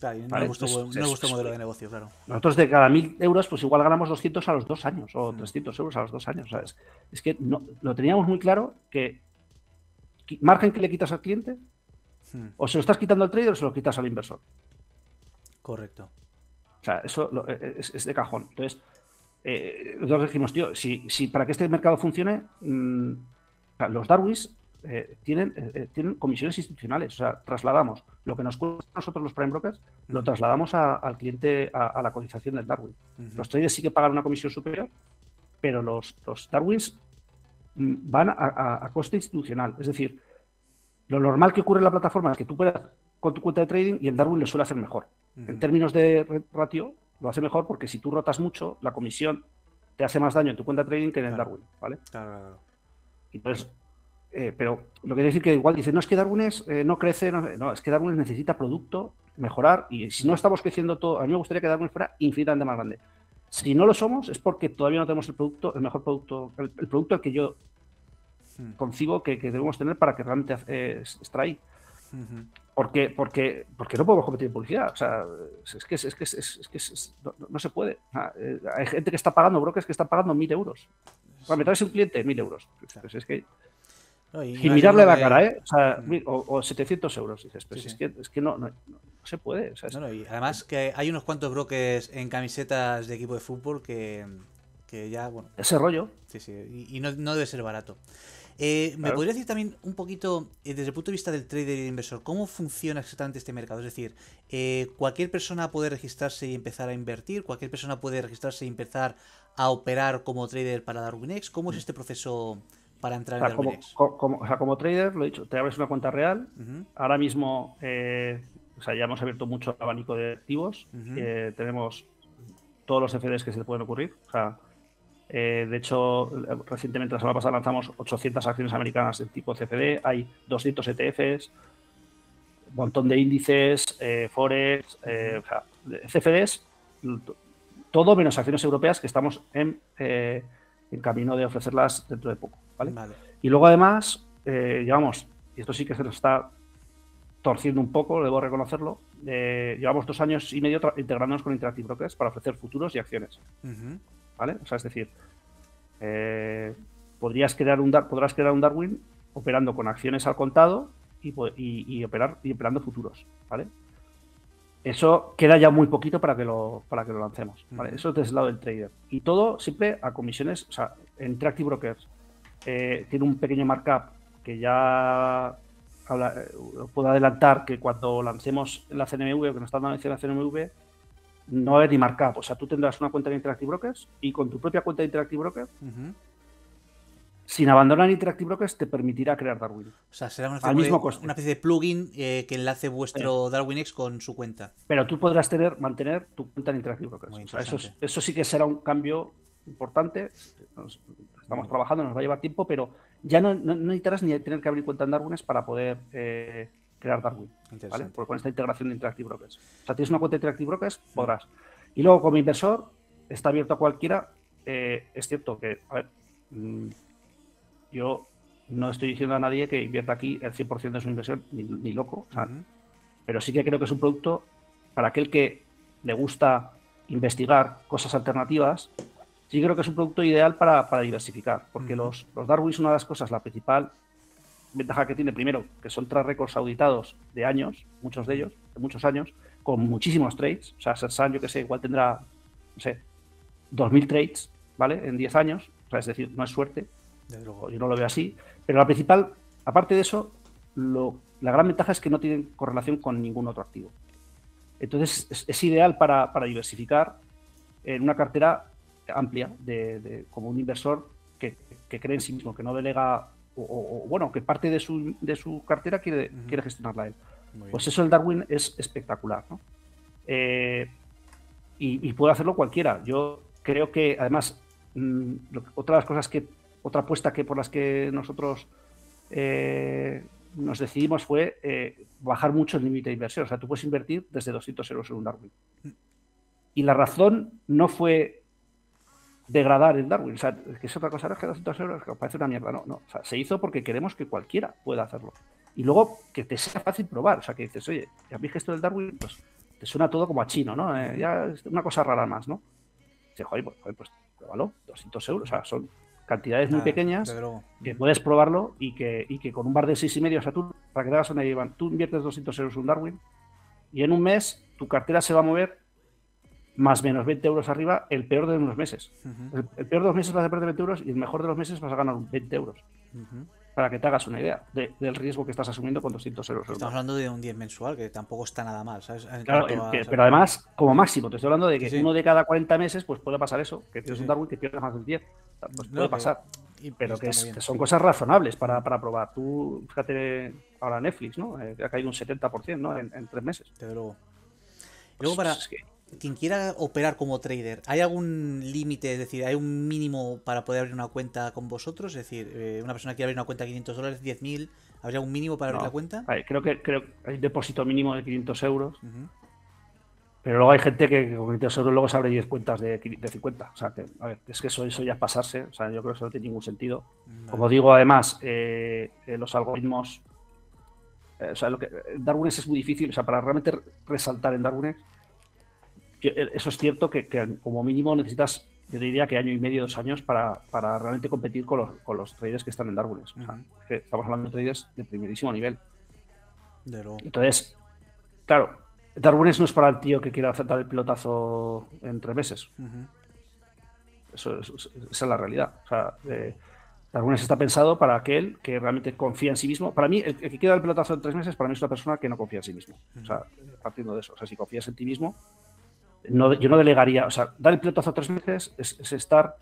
Claro, y no Vale, me gustó, entonces, no me es- gustó el es- modelo de negocio, claro. Nosotros de cada mil euros, pues igual ganamos 200 a los dos años o Mm. 300 euros a los dos años, ¿sabes? Es que no, lo teníamos muy claro que margen que le quitas al cliente, Mm. o se lo estás quitando al trader o se lo quitas al inversor. Correcto. O sea, eso lo- eh, es, es de cajón. Entonces, eh, nosotros dijimos, tío, si, si para que este mercado funcione, mm, los Darwis eh, tienen, eh, eh, tienen comisiones institucionales. O sea, trasladamos lo que nos cuesta a nosotros los prime brokers, lo trasladamos a- al cliente a, a la cotización del Darwin. Los traders sí que pagan una comisión superior, pero los, los Darwins mm, van a, a- coste institucional. Es decir, lo normal que ocurre en la plataforma es que tú puedas con tu cuenta de trading y el Darwin lo suele hacer mejor. En términos de ratio, lo hace mejor porque si tú rotas mucho, la comisión te hace más daño en tu cuenta de trading que en el Claro. Darwin, ¿vale? Claro, claro. Entonces, eh, pero lo que quiere decir que igual dice, no es que Darwin es, eh, no crece, no, no, es que Darwin necesita producto, mejorar, y si no estamos creciendo todo, a mí me gustaría que Darwin fuera infinitamente más grande. Si no lo somos, es porque todavía no tenemos el producto, el mejor producto, el, el producto al que yo Mm. concibo que, que debemos tener para que realmente eh, esté ahí. Ujú. Porque, porque, porque no podemos competir en publicidad. O sea, es que, es, es que, es, es que no, no se puede. Eh, hay gente que está pagando, brokers que están pagando mil euros. Para meterse un cliente, mil euros. Pues es que, No, y sin mirarle la cara, ¿eh? O, sea, Mm. o, o 700 euros. Dices, pues Sí, es, sí. Que, es que no, no, no- no se puede. O sea, es- No, no, y además que hay unos cuantos brokers en camisetas de equipo de fútbol que, que ya, bueno, ese rollo. sí, sí, y, y no, no debe ser barato. Eh, ¿Me Claro. podrías decir también un poquito, eh, desde el punto de vista del trader y del inversor, cómo funciona exactamente este mercado? Es decir, eh, ¿cualquier persona puede registrarse y empezar a invertir? ¿Cualquier persona puede registrarse y empezar a operar como trader para DarwinX? ¿Cómo es este proceso para O entrar sea, en como, co- como- o sea, como trader, lo he dicho, te abres una cuenta real. Ahora mismo, eh, o sea, ya hemos abierto mucho abanico de activos. Eh, tenemos todos los FDs que se te pueden ocurrir. O sea, eh, de hecho, recientemente, la semana pasada, lanzamos 800 acciones americanas de tipo CFD. Hay 200 ETFs. un montón de índices, Forex, o sea, CFDs, todo menos acciones europeas que estamos en, en camino de ofrecerlas dentro de poco. ¿vale? Y luego además, llevamos, y esto sí que se nos está torciendo un poco, debo reconocerlo, llevamos dos años y medio integrándonos con Interactive Brokers para ofrecer futuros y acciones. ¿Vale? O sea, es decir, podrías crear un, podrás crear un Darwin operando con acciones al contado y, operar, y operando futuros, ¿vale? Eso queda ya muy poquito para que lo, para que lo lancemos, ¿vale? Eso es desde el lado del trader. Y todo siempre a comisiones, o sea, en Interactive Brokers eh, tiene un pequeño markup que ya eh, puedo adelantar que cuando lancemos la CNMV o que nos están dando la CNMV, no va a haber ni markup. O sea, tú tendrás una cuenta de Interactive Brokers y con tu propia cuenta de Interactive Brokers sin abandonar Interactive Brokers te permitirá crear Darwin. O sea, será una especie, de, una especie de, plugin eh, que enlace vuestro DarwinX con su cuenta. Pero tú podrás tener, mantener tu cuenta en Interactive Brokers. eso, sí que será un cambio importante. estamos trabajando, nos va a llevar tiempo, pero ya no, necesitarás ni tener que abrir cuenta en DarwinX para poder eh, crear Darwin. ¿vale? Por, con esta integración de Interactive Brokers. O sea, tienes una cuenta de Interactive Brokers, podrás. Y luego, como inversor, está abierto a cualquiera. Eh, es cierto que, a ver, mm, yo no estoy diciendo a nadie que invierta aquí el 100% de su inversión, ni, loco. Pero sí que creo que es un producto para aquel que le gusta investigar cosas alternativas. Sí creo que es un producto ideal para, diversificar, porque los, los Darwin, una de las cosas, la principal ventaja que tiene, primero, que son tres récords auditados de años, muchos de ellos, de muchos años, con muchísimos trades. O sea, Sersan, yo que sé, igual tendrá, no sé, 2.000 trades, ¿vale? En 10 años. O sea, es decir, no es suerte yo no lo veo así. Pero la principal, aparte de eso, la gran ventaja es que no tienen correlación con ningún otro activo. Entonces es, ideal para, diversificar en una cartera amplia, de, como un inversor que, cree en sí mismo, que no delega, o, bueno, que parte de su, de su cartera quiere, quiere gestionarla él. Pues eso el Darwin es espectacular. Eh, y, puede hacerlo cualquiera. Yo creo que, además, mm, otra de las cosas que otra apuesta que por las que nosotros eh, nos decidimos fue eh, bajar mucho el límite de inversión. O sea, tú puedes invertir desde 200 euros en un Darwin. Y la razón no fue degradar el Darwin. O sea, que es otra cosa, es que 200 euros que parece una mierda. No, no. O sea, se hizo porque queremos que cualquiera pueda hacerlo. Y luego que te sea fácil probar. O sea, que dices, oye, a mí esto del Darwin, pues te suena todo como a chino, ¿no? Eh, ya es una cosa rara más, ¿no? Dice, joder, pues, joder, pues pruébalo, 200 euros. O sea, son cantidades muy pequeñas que puedes probarlo y que, y que con un bar de seis y medio, o sea, tú, para que te hagas una idea, tú inviertes 200 euros en un Darwin y en un mes tu cartera se va a mover más menos 20 euros arriba el peor de unos meses. el, peor de los meses vas a perder 20 euros y el mejor de los meses vas a ganar 20 euros. Para que te hagas una idea del riesgo que estás asumiendo con 200 euros. Estamos hablando de un 10 mensual, que tampoco está nada mal. Claro, pero además, como máximo, te estoy hablando de que uno de cada 40 meses pues puede pasar eso, que tienes un Darwin que pierdes más del 10. Pues puede pasar. Pero, que, son cosas razonables para, probar. Tú, fíjate, ahora Netflix, ¿no? Eh, ha caído un 70%, ¿no? En, tres meses. luego. Luego, para quien quiera operar como trader, ¿hay algún límite? Es decir, ¿hay un mínimo para poder abrir una cuenta con vosotros? Es decir, eh, una persona quiere abrir una cuenta de 500 dólares, 10.000, ¿habría un mínimo para abrir la cuenta? creo que creo hay un depósito mínimo de 500 euros. Pero luego hay gente que con 500 euros luego se abre 10 cuentas de, 50. O sea, que, a ver, es que eso, eso ya es pasarse. O sea, yo creo que eso no tiene ningún sentido. Como digo, además, eh, eh, los algoritmos. Eh, o sea, lo que, Darwinex es muy difícil. O sea, para realmente resaltar en Darwinex, eso es cierto que, como mínimo necesitas, yo diría que año y medio, dos años para, para realmente competir con los, con los traders que están en Darwinex. O sea, estamos hablando de traders de primerísimo nivel. Entonces, claro, Darwin no es para el tío que quiera aceptar el pilotazo en tres meses. Eso, esa es la realidad. O sea, eh, está pensado para aquel que realmente confía en sí mismo. Para mí, el, que quiera el pelotazo en tres meses, para mí es una persona que no confía en sí mismo. O sea, partiendo de eso. O sea, si confías en ti mismo, no, yo no delegaría. O sea, dar el pelotazo tres meses es, estar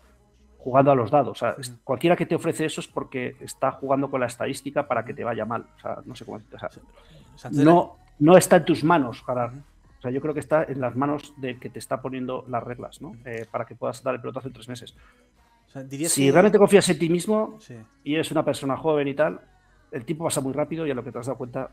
jugando a los dados. O sea, cualquiera que te ofrece eso es porque está jugando con la estadística para que te vaya mal. O sea, no sé cómo. O sea, no, no está en tus manos, Gerard. O sea, yo creo que está en las manos del que te está poniendo las reglas, ¿no? Eh, para que puedas dar el pelotazo en tres meses. si realmente confías en ti mismo y eres una persona joven y tal, el tiempo pasa muy rápido y a lo que te has dado cuenta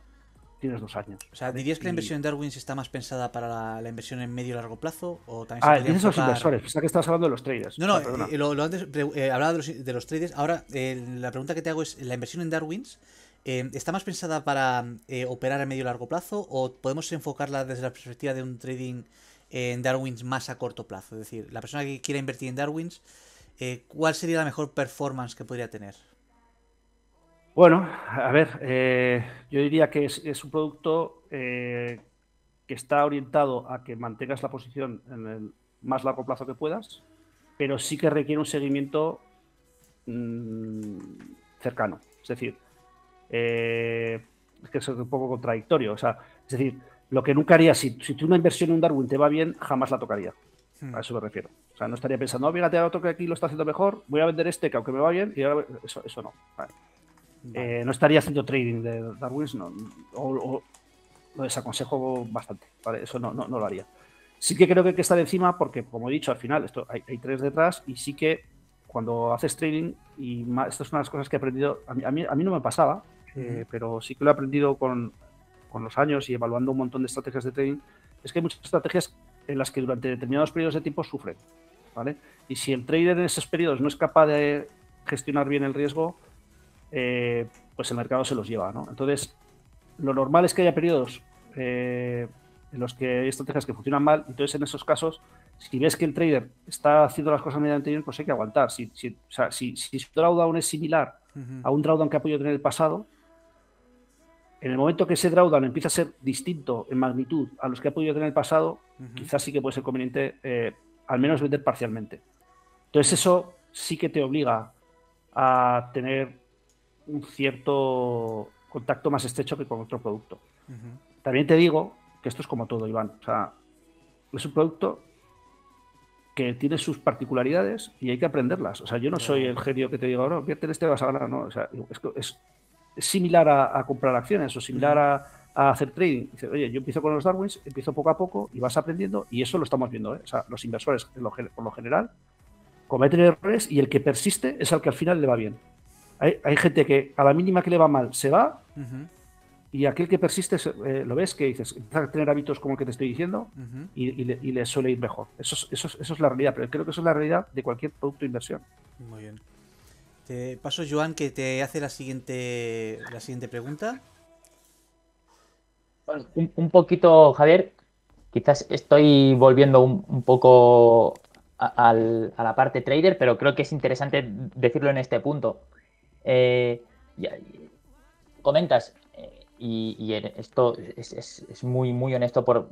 tienes dos años. O sea, ¿dirías que la inversión en Darwin está más pensada para la, inversión en medio y largo plazo? O también se ah, tienes los inversores. Pensaba que estabas hablando de los traders. No, no, eh, lo, antes eh, hablaba de los, traders. Ahora, la pregunta que te hago es: ¿la inversión en Darwins está más pensada para operar a medio y largo plazo? ¿O podemos enfocarla desde la perspectiva de un trading en Darwins más a corto plazo? Es decir, la persona que quiera invertir en Darwins, ¿cuál sería la mejor performance que podría tener? Bueno, a ver, eh, yo diría que es, un producto eh, que está orientado a que mantengas la posición en el más largo plazo que puedas, pero sí que requiere un seguimiento mm, cercano. Es decir, eh, es que es un poco contradictorio. O sea, es decir, lo que nunca haría, si, si tú una inversión en un Darwin te va bien, jamás la tocaría. Hmm. A eso me refiero. O sea, no estaría pensando, oh, fíjate, otro que aquí lo está haciendo mejor, voy a vender este que aunque me va bien, y eso, eso no. Eh, no estaría haciendo trading de Darwin, no, o, lo desaconsejo bastante, eso no, no, lo haría. Sí que creo que hay que estar encima porque, como he dicho, al final esto hay, tres detrás y sí que cuando haces trading, y esto es una de las cosas que he aprendido, a mí, a mí, no me pasaba, eh, pero sí que lo he aprendido con, con los años y evaluando un montón de estrategias de trading, es que hay muchas estrategias en las que durante determinados periodos de tiempo sufren. ¿vale? Y si el trader en esos periodos no es capaz de gestionar bien el riesgo, eh, pues el mercado se los lleva. ¿no? Entonces, lo normal es que haya periodos eh, en los que hay estrategias que funcionan mal. Entonces, en esos casos, si ves que el trader está haciendo las cosas mediante bien, pues hay que aguantar. Si, si, su drawdown es similar a un drawdown que ha podido tener el pasado, en el momento que ese drawdown empieza a ser distinto en magnitud a los que ha podido tener el pasado, quizás sí que puede ser conveniente eh, al menos vender parcialmente. Entonces eso sí que te obliga a tener un cierto contacto más estrecho que con otro producto. También te digo que esto es como todo, Iván. O sea, es un producto que tiene sus particularidades y hay que aprenderlas. O sea, yo no soy el genio que te digo, no, vierte este vas a ganar, no. O sea, es, similar a, comprar acciones o similar a, hacer trading. Dice, oye, yo empiezo con los Darwins, empiezo poco a poco y vas aprendiendo y eso lo estamos viendo. ¿eh? O sea, los inversores, por lo general, cometen errores y el que persiste es el que al final le va bien. Hay, gente que a la mínima que le va mal se va y aquel que persiste eh, lo ves que dices, empieza a tener hábitos como el que te estoy diciendo y, le, suele ir mejor. Eso es, eso, es la realidad, pero creo que eso es la realidad de cualquier producto de inversión. Muy bien. Te paso, Joan, que te hace la siguiente, la siguiente pregunta. un, poquito, Javier, quizás estoy volviendo un, poco a, la parte trader, pero creo que es interesante decirlo en este punto. Eh, comentas, eh, y, esto es, muy, muy honesto por...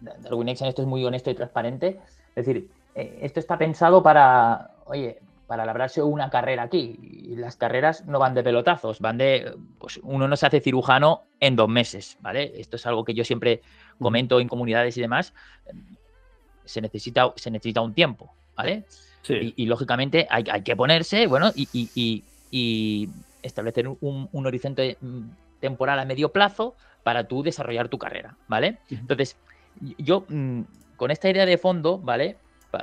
Darwin en esto es muy honesto y transparente. Es decir, eh, esto está pensado para, oye, para labrarse una carrera aquí. Y las carreras no van de pelotazos, van de, pues uno no se hace cirujano en dos meses, ¿vale? Esto es algo que yo siempre comento en comunidades y demás. Se necesita, se necesita un tiempo, ¿vale? Y, lógicamente hay, que ponerse, bueno, y, establecer un, horizonte mm, temporal a medio plazo para tú desarrollar tu carrera, ¿vale? Entonces, yo mm, con esta idea de fondo, ¿vale?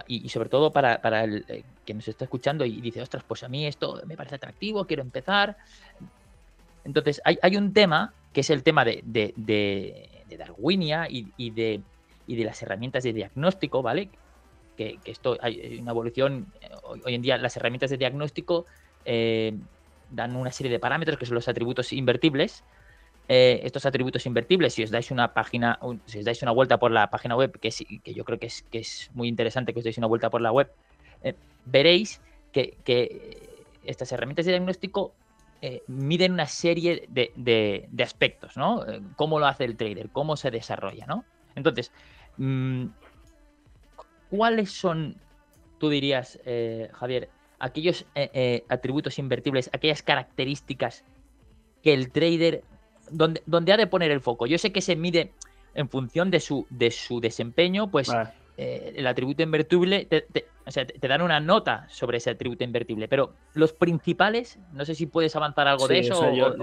Y, sobre todo para, el eh, que nos está escuchando y dice, ostras, pues a mí esto me parece atractivo, quiero empezar. Entonces, hay, un tema que es el tema de, Darwinia y, de, y de las herramientas de diagnóstico, ¿vale? Que, esto hay una evolución. Eh, hoy, en día las herramientas de diagnóstico eh, dan una serie de parámetros que son los atributos invertibles. Eh, estos atributos invertibles, si os dais una página, si os dais una vuelta por la página web, que, que yo creo que es, que es muy interesante que os deis una vuelta por la web, veréis que, estas herramientas de diagnóstico miden una serie de, aspectos, ¿no? Cómo lo hace el trader, cómo se desarrolla, ¿no? Entonces, mm, ¿cuáles son, tú dirías, eh, Javier, aquellos eh, eh, atributos invertibles, aquellas características que el trader, donde, donde ha de poner el foco? Yo sé que se mide en función de su, de su desempeño, pues el atributo invertible, te, o sea, te, dan una nota sobre ese atributo invertible, pero los principales, no sé si puedes avanzar algo de eso. yo,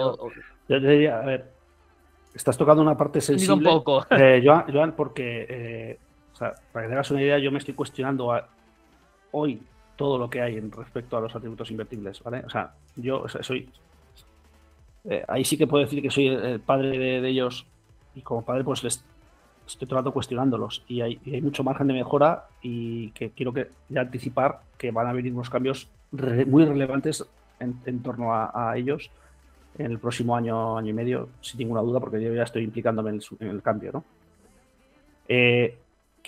te diría, a ver, estás tocando una parte sensible. Un poco. Joan, porque para que tengas una idea, yo me estoy cuestionando hoy todo lo que hay en respecto a los atributos invertibles. O sea, yo soy eh, ahí sí que puedo decir que soy el padre de, ellos y como padre pues les estoy tratando cuestionándolos y hay, mucho margen de mejora y que quiero que anticipar que van a venir unos cambios muy relevantes en, torno a, ellos en el próximo año, año y medio, sin ninguna duda, porque yo ya estoy implicándome en el, cambio, ¿no? Eh,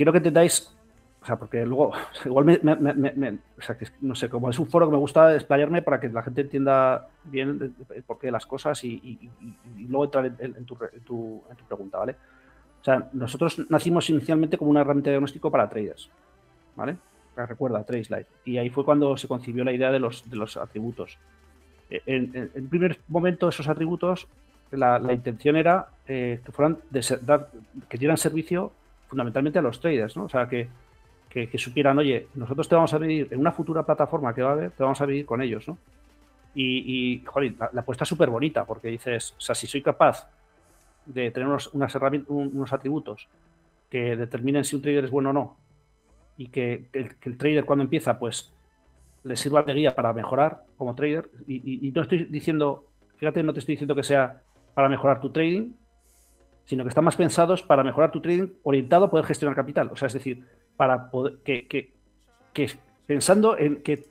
quiero que entendáis o sea, porque luego, (laughs) igual me, o sea, que no sé, como es un foro que me gusta desplayarme para que la gente entienda bien el porqué de las cosas y, luego entrar en, tu, pregunta, ¿vale? O sea, nosotros nacimos inicialmente como una herramienta de diagnóstico para traders, ¿vale? Recuerda, TradeSlide. Y ahí fue cuando se concibió la idea de los, de los atributos. E, en, el primer momento, esos atributos, la, intención era eh, que fueran de dar, que dieran servicio fundamentalmente a los traders, ¿no? O sea, que que, supieran, oye, nosotros te vamos a venir en una futura plataforma que va a haber, te vamos a venir con ellos, ¿no? Y, joder, la, apuesta es súper bonita porque dices, o sea, si soy capaz de tener unos, unos atributos que determinen si un trader es bueno o no y que, el, trader cuando empieza, pues le sirva de guía para mejorar como trader y, y no estoy diciendo, fíjate, no te estoy diciendo que sea para mejorar tu trading, sino que están más pensados para mejorar tu trading orientado a poder gestionar capital. O sea, es decir, para poder que, pensando en que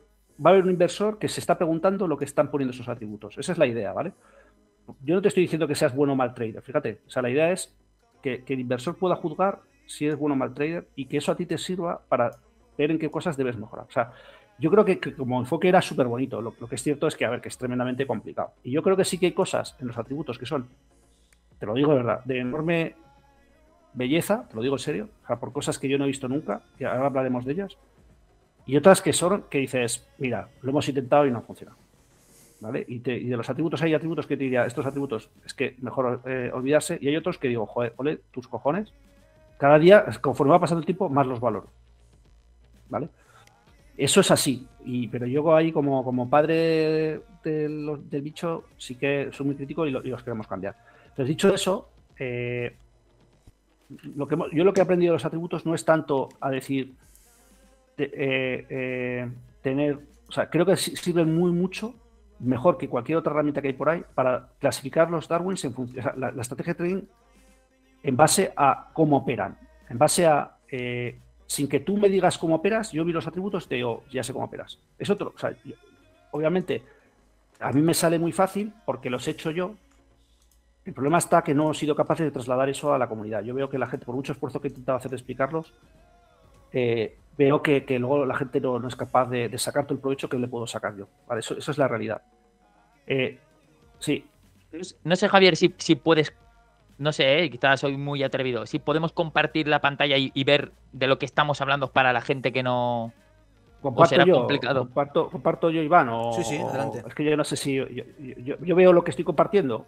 va a haber un inversor que se está preguntando lo que están poniendo esos atributos. Esa es la idea, ¿vale? Yo no te estoy diciendo que seas bueno o mal trader, fíjate. O sea, la idea es que, el inversor pueda juzgar si eres bueno o mal trader y que eso a ti te sirva para ver en qué cosas debes mejorar. O sea, yo creo que, como enfoque era súper bonito. Lo, que es cierto es que, a ver, que es tremendamente complicado. Y yo creo que sí que hay cosas en los atributos que son, te lo digo de verdad, de enorme belleza, te lo digo en serio, o sea, por cosas que yo no he visto nunca, y ahora hablaremos de ellas, y otras que son que dices, mira, lo hemos intentado y no funciona. ¿Vale? Y, de los atributos hay atributos que te diría, estos atributos es que mejor eh, olvidarse, y hay otros que digo, joder, ole, tus cojones, cada día, conforme va pasando el tiempo, más los valoro. ¿Vale? Eso es así, y, pero yo ahí como, como padre del bicho sí que soy muy crítico y, los queremos cambiar. Entonces, dicho eso, eh, yo lo que he aprendido de los atributos no es tanto a decir eh, eh, tener, o sea, creo que sirven muy mucho, mejor que cualquier otra herramienta que hay por ahí, para clasificar los Darwins en función, la, estrategia de trading en base a cómo operan, en base a, sin que tú me digas cómo operas, yo vi los atributos y te digo, ya sé cómo operas. Es otro, o sea, obviamente, a mí me sale muy fácil porque los he hecho yo, el problema está que no hemos sido capaces de trasladar eso a la comunidad. Yo veo que la gente, por mucho esfuerzo que he intentado hacer de explicarlos, eh, veo que, luego la gente no, es capaz de, sacar todo el provecho que le puedo sacar yo. eso, es la realidad. Eh, sí. No sé, Javier, si, puedes, no sé, eh, quizás soy muy atrevido, si podemos compartir la pantalla y, ver de lo que estamos hablando para la gente que no, Comparto yo, Comparto, comparto, yo, Iván. O, sí, sí, adelante. es que yo no sé si. Yo, veo lo que estoy compartiendo.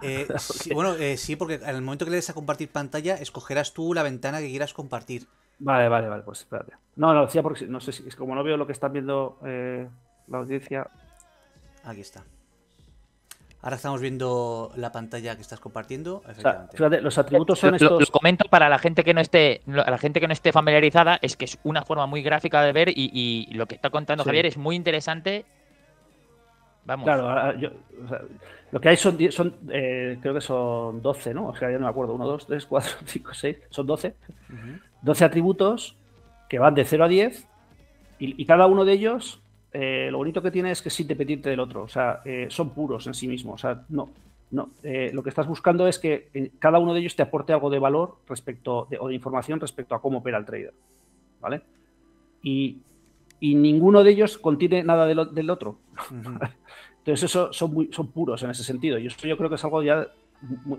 Eh, (laughs) bueno, eh, sí, porque en el momento que le des a compartir pantalla, escogerás tú la ventana que quieras compartir. Vale, vale, vale, pues espérate. No, no, decía porque no sé si. Es como no veo lo que están viendo eh, la audiencia. Aquí está. Ahora estamos viendo la pantalla que estás compartiendo. los atributos son estos. Lo, comento para la gente que no esté, la gente que no esté familiarizada, es que es una forma muy gráfica de ver y, lo que está contando Javier es muy interesante. Vamos. Claro, lo que hay son, son eh, creo que son 12, ¿no? O sea, ya no me acuerdo. 1, 2, 3, 4, 5, 6. Son 12. 12 atributos que van de 0 a 10 y cada uno de ellos eh, lo bonito que tiene es que es independiente del otro, o sea, eh, son puros en sí mismos, o sea, no, no, eh, lo que estás buscando es que cada uno de ellos te aporte algo de valor respecto o de información respecto a cómo opera el trader, ¿vale? Y, ninguno de ellos contiene nada del, otro. (laughs) Entonces, eso son, muy, son puros en ese sentido. Y eso yo creo que es algo ya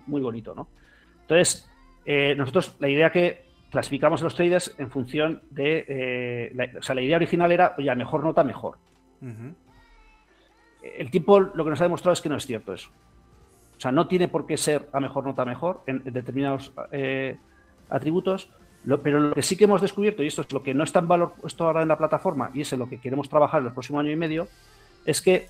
muy, bonito, ¿no? Entonces, nosotros, la idea que clasificamos los traders en función de. la, o sea, la idea original era, oye, mejor nota, mejor. El tiempo lo que nos ha demostrado es que no es cierto eso. O sea, no tiene por qué ser a mejor nota mejor en, determinados eh, atributos, pero lo que sí que hemos descubierto, y esto es lo que no está en valor puesto ahora en la plataforma, y es en lo que queremos trabajar en el próximo año y medio, es que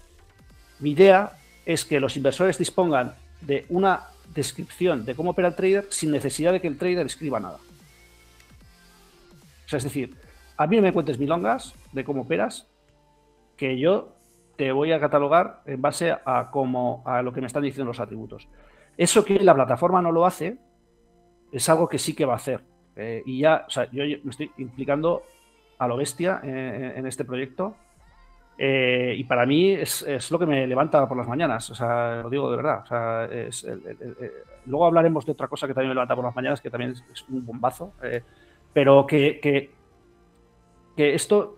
mi idea es que los inversores dispongan de una descripción de cómo opera el trader sin necesidad de que el trader escriba nada. Es decir, a mí no me cuentes milongas de cómo operas, que yo te voy a catalogar en base a, como, a lo que me están diciendo los atributos. Eso que la plataforma no lo hace, es algo que sí que va a hacer. Eh, y ya, o sea, yo, me estoy implicando a lo bestia en, este proyecto. Eh, y para mí es, lo que me levanta por las mañanas, o sea, lo digo de verdad. Luego hablaremos de otra cosa que también me levanta por las mañanas, que también es, un bombazo, eh, pero que, que, esto,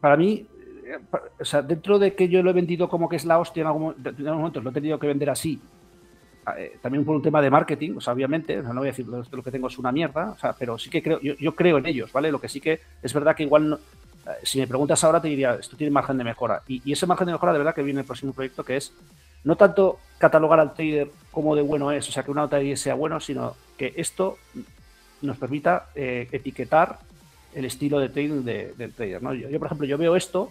para mí, o sea, dentro de que yo lo he vendido como que es la hostia en algún, en momento, lo he tenido que vender así, eh, también por un tema de marketing, obviamente, no voy a decir lo que tengo es una mierda, pero sí que creo, yo, creo en ellos, ¿vale? Lo que sí que es verdad que igual, eh, si me preguntas ahora, te diría, esto tiene margen de mejora. Y, ese margen de mejora, de verdad, que viene el próximo proyecto, que es no tanto catalogar al trader como de bueno es, o sea, que una nota sea bueno, sino que esto nos permita eh, etiquetar el estilo de trading del trader, ¿no? Yo, por ejemplo, yo veo esto,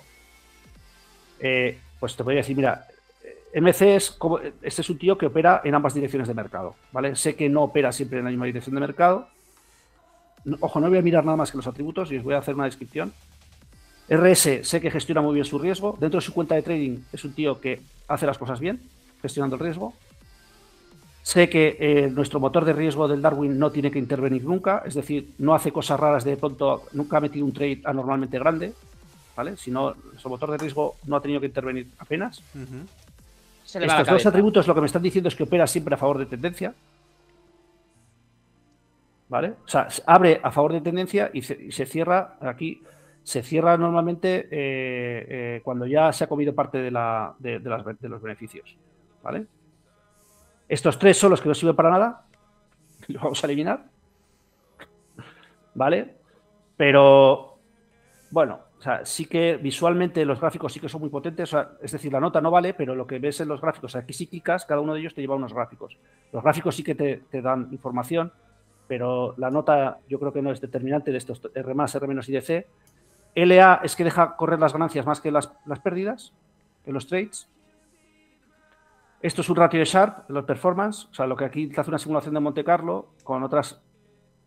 pues te voy a decir, mira, MC es como, este es un tío que opera en ambas direcciones de mercado, ¿vale? Sé que no opera siempre en la misma dirección de mercado. Ojo, no voy a mirar nada más que los atributos y os voy a hacer una descripción. RS, sé que gestiona muy bien su riesgo. Dentro de su cuenta de trading es un tío que hace las cosas bien, gestionando el riesgo. Sé que eh, nuestro motor de riesgo del Darwin no tiene que intervenir nunca, es decir, no hace cosas raras de pronto, nunca ha metido un trade anormalmente grande, ¿vale? Si no, nuestro motor de riesgo no ha tenido que intervenir apenas. Estos dos atributos lo que me están diciendo es que opera siempre a favor de tendencia. ¿Vale? O sea, abre a favor de tendencia y se, cierra aquí. Se cierra normalmente eh, eh, cuando ya se ha comido parte de, los beneficios. ¿Vale? Estos tres son los que no sirven para nada. (laughs) Los vamos a eliminar. ¿Vale? Pero, bueno, sí que visualmente los gráficos sí que son muy potentes, es decir, la nota no vale, pero lo que ves en los gráficos, aquí sí clicas, cada uno de ellos te lleva unos gráficos. Los gráficos sí que te, dan información, pero la nota yo creo que no es determinante de estos R R y DC. LA es que deja correr las ganancias más que las, pérdidas en los trades. Esto es un ratio de Sharp, los performance, o sea, lo que aquí te hace una simulación de Monte Carlo con otras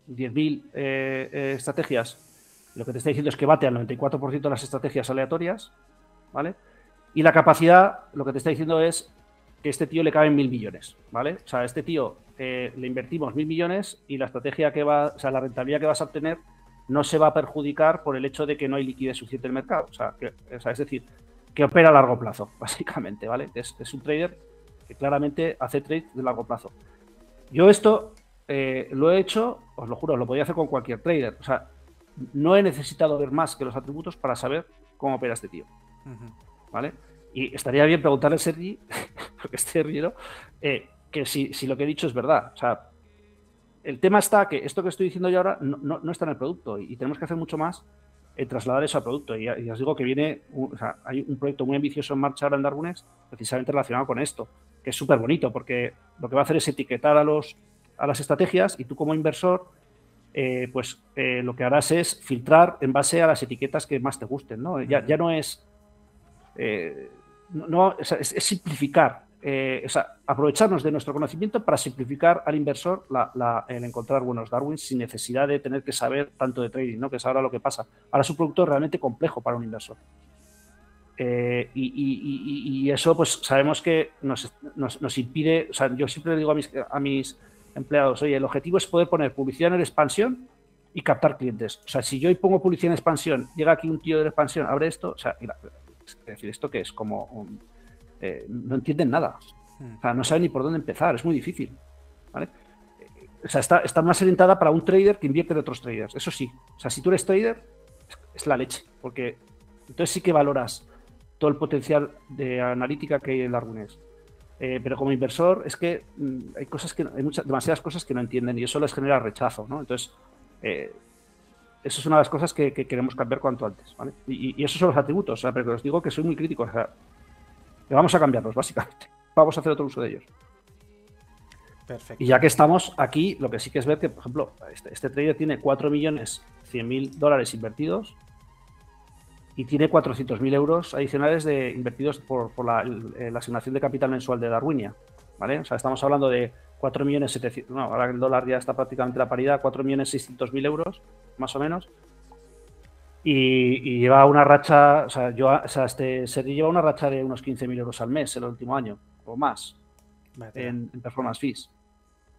10.000 eh, eh, estrategias lo que te está diciendo es que bate al 94% de las estrategias aleatorias, ¿vale? Y la capacidad, lo que te está diciendo es que este tío le caben mil millones, ¿vale? O sea, a este tío eh, le invertimos mil millones y la estrategia que va, o sea, la rentabilidad que vas a obtener no se va a perjudicar por el hecho de que no hay liquidez suficiente en el mercado. O sea, es decir, que opera a largo plazo, (laughs) básicamente, ¿vale? Es, un trader que claramente hace trades de largo plazo. Yo esto eh, lo he hecho, os lo juro, lo podía hacer con cualquier trader. O sea, no he necesitado ver más que los atributos para saber cómo opera este tío. ¿Vale? Y estaría bien preguntarle a Sergi, (laughs) porque este río, eh, que si, lo que he dicho es verdad. O sea, el tema está que esto que estoy diciendo yo ahora no, está en el producto y, tenemos que hacer mucho más en trasladar eso al producto. Y, y os digo que viene, hay un proyecto muy ambicioso en marcha ahora en Darwines, precisamente relacionado con esto, que es súper bonito porque lo que va a hacer es etiquetar a, los, a las estrategias y tú como inversor eh, pues eh, lo que harás es filtrar en base a las etiquetas que más te gusten, ¿no? Ya, no es, eh, no, es, simplificar, o sea, aprovecharnos de nuestro conocimiento para simplificar al inversor el encontrar buenos Darwins sin necesidad de tener que saber tanto de trading, ¿no? Que es ahora lo que pasa. Ahora es un producto realmente complejo para un inversor. y, eso, pues sabemos que nos, impide, o sea, yo siempre le digo a mis empleados, oye, el objetivo es poder poner publicidad en expansión y captar clientes. O sea, si yo pongo publicidad en expansión, llega aquí un tío de expansión, abre esto, o sea, es decir, esto que es como eh, no entienden nada. O sea, no saben ni por dónde empezar, es muy difícil. ¿vale? O sea, está, está, más orientada para un trader que invierte en otros traders. Eso sí. O sea, si tú eres trader, es, la leche. Porque entonces sí que valoras todo el potencial de analítica que hay en Darwinés. Eh, pero como inversor es que mm, hay cosas que hay muchas, demasiadas cosas que no entienden y eso les genera rechazo, ¿no? Entonces, eh, eso es una de las cosas que, queremos cambiar cuanto antes, ¿vale? Y, esos son los atributos, o sea, pero os digo que soy muy crítico, o sea, que vamos a cambiarlos, básicamente. Vamos a hacer otro uso de ellos. Perfecto. Y ya que estamos aquí, lo que sí que es ver que, por ejemplo, este, este trader tiene 4 millones 100 mil dólares invertidos y tiene 400.000 euros adicionales de, invertidos por, eh, la, asignación de capital mensual de Darwinia. ¿vale? O sea, estamos hablando de 4.700.000, no, ahora el dólar ya está prácticamente la paridad, 4.600.000 euros, más o menos. Y, lleva una racha, o sea, yo, o sea, este serie lleva una racha de unos 15.000 euros al mes el último año, o más, en, performance fees.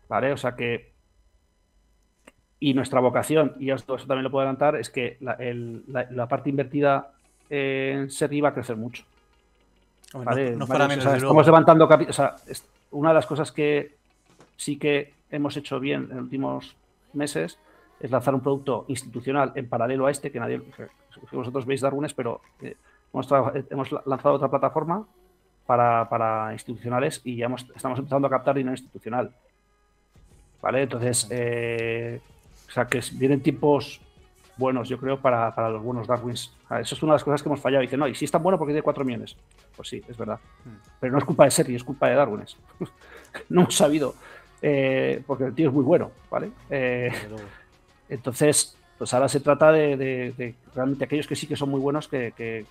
¿Vale? O sea que. Y nuestra vocación, y esto, eso también lo puedo adelantar, es que la, parte invertida en serie va a crecer mucho. estamos levantando o sea, una de las cosas que sí que hemos hecho bien en los últimos meses es lanzar un producto institucional en paralelo a este, que nadie, vosotros veis Darwines, pero eh, hemos, lanzado otra plataforma para, institucionales y ya estamos empezando a captar dinero institucional. ¿Vale? Entonces, eh, o sea, que vienen tiempos buenos, yo creo, para, los buenos Darwins. Eso es una de las cosas que hemos fallado. Dice, no, y si es tan bueno porque tiene 4 millones. Pues sí, es verdad. Hmm. Pero no es culpa de Sergi, es culpa de Darwins. (laughs) no hemos sabido, eh, porque el tío es muy bueno, ¿vale? Entonces, pues ahora se trata de, realmente aquellos que sí que son muy buenos que,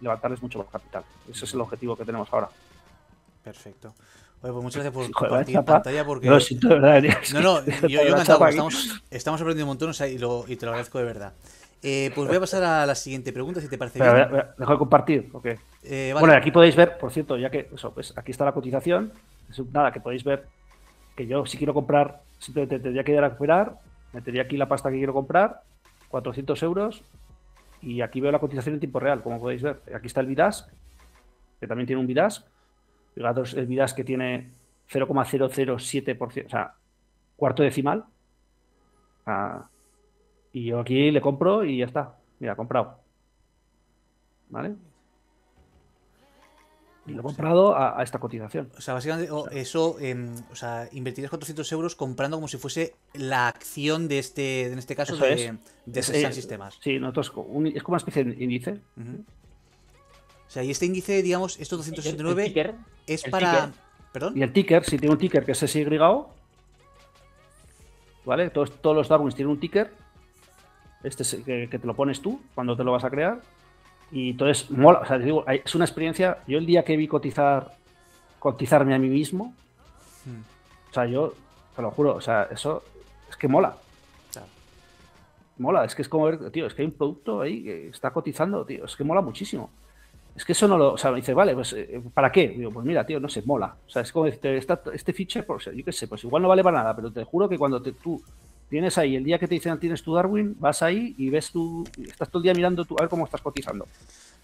levantarles mucho más capital. Ese es el objetivo que tenemos ahora. Perfecto. pues muchas gracias por (laughs) compartir pantalla porque... No, no, no, (laughs) yo, yo encantado, estamos, estamos, aprendiendo un montón y, te lo agradezco de verdad. Eh, pues voy a pasar a la siguiente pregunta, si te parece bien. dejo de compartir, ok. Eh, bueno, aquí podéis ver, por cierto, ya que eso, pues aquí está la cotización. nada, que podéis ver que yo si quiero comprar, simplemente tendría que ir a recuperar metería aquí la pasta que quiero comprar, 400 euros, y aquí veo la cotización en tiempo real, como podéis ver. Aquí está el Vidask, que también tiene un Vidask. Fijaros, el Vidask que tiene 0,007%, o sea, cuarto decimal. Ah, y yo aquí le compro y ya está. Mira, comprado. ¿Vale? Y lo he comprado a, esta cotización. O sea, básicamente, eso, em, o sea, invertirías 400 euros comprando como si fuese la acción de este, en este caso, de, de Sistemas. Sí, nosotros, es como una especie de índice. O sea, y este índice, digamos, estos 269 es para. ¿Perdón? Y el ticker, si tiene un ticker que es SY, ¿vale? Todos, todos los Darwins tienen un ticker. Este es, que, que te lo pones tú cuando te lo vas a crear. Y entonces, mola, o sea, digo, es una experiencia. Yo el día que vi cotizar, cotizarme a mí mismo, hmm. o sea, yo te lo juro, o sea, eso es que mola. Mola, es que es como ver, tío, es que hay un producto ahí que está cotizando, tío, es que mola muchísimo. Es que eso no lo, o sea, me dice, vale, pues, eh, ¿para qué? Digo, pues mira, tío, no sé, mola. O sea, es como decirte, este feature, yo qué sé, pues igual no vale para nada, pero te juro que cuando te, tú tienes ahí, el día que te dicen tienes tu Darwin, vas ahí y ves tú, estás todo el día mirando tú, a ver cómo estás cotizando.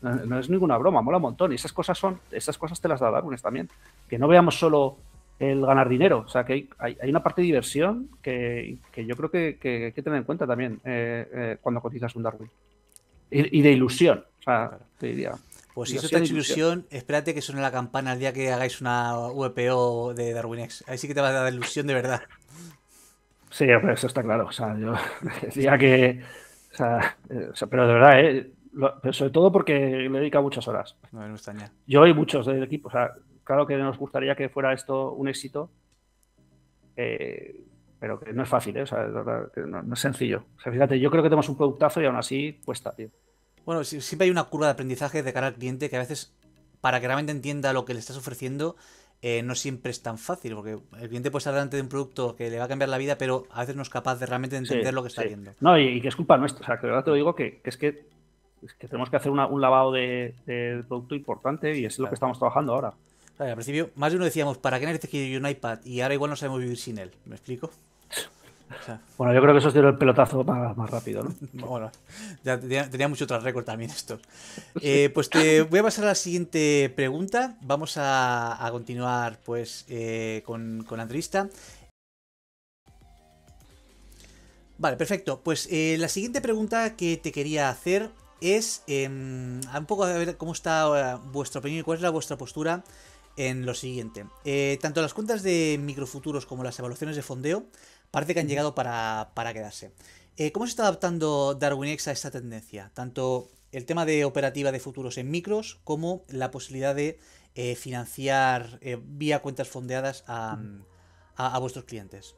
No, es ninguna broma, mola un montón. Y esas cosas son, esas cosas te las da Darwin también. Que no veamos solo el ganar dinero, o sea, que hay, una parte de diversión que, yo creo que, hay que tener en cuenta también eh, eh, cuando cotizas un Darwin. Y, de ilusión, o sea, te diría. Pues si eso te ilusión, espérate que suene la campana el día que hagáis una VPO de DarwinX. Ahí sí que te va a dar ilusión de verdad. Sí, eso está claro. O sea, yo (laughs) decía que. O sea, eh, pero de verdad, ¿eh? sobre todo porque le dedica muchas horas. No, no Yo y muchos del equipo. O sea, claro que nos gustaría que fuera esto un éxito. Eh, pero que no es fácil, ¿eh? O sea, no, es sencillo. O sea, fíjate, yo creo que tenemos un productazo y aún así cuesta, tío. Bueno, siempre hay una curva de aprendizaje de cara al cliente que a veces, para que realmente entienda lo que le estás ofreciendo, eh, no siempre es tan fácil, porque el cliente puede estar delante de un producto que le va a cambiar la vida, pero a veces no es capaz de realmente entender lo que está viendo. No, y, que es culpa nuestra. O sea, que de verdad te lo digo que, es, que tenemos que hacer un lavado de, producto importante y es lo que estamos trabajando ahora. al principio, más de uno decíamos, ¿para qué necesitas que un iPad? Y ahora igual no sabemos vivir sin él. ¿Me explico? Bueno, yo creo que eso es el pelotazo más, rápido, ¿no? (laughs) bueno, ya tenía, mucho otro récord también esto. Eh, pues te voy a pasar a la siguiente pregunta. Vamos a, continuar pues eh, con, la entrevista. Vale, perfecto. Pues eh, la siguiente pregunta que te quería hacer es em, un poco a ver cómo está vuestra opinión y cuál es la vuestra postura en lo siguiente. tanto las cuentas de microfuturos como las evaluaciones de fondeo parece que han llegado para, quedarse. Eh, ¿Cómo se está adaptando DarwinX a esta tendencia? Tanto el tema de operativa de futuros en micros como la posibilidad de eh, financiar eh, vía cuentas fondeadas a, a vuestros clientes.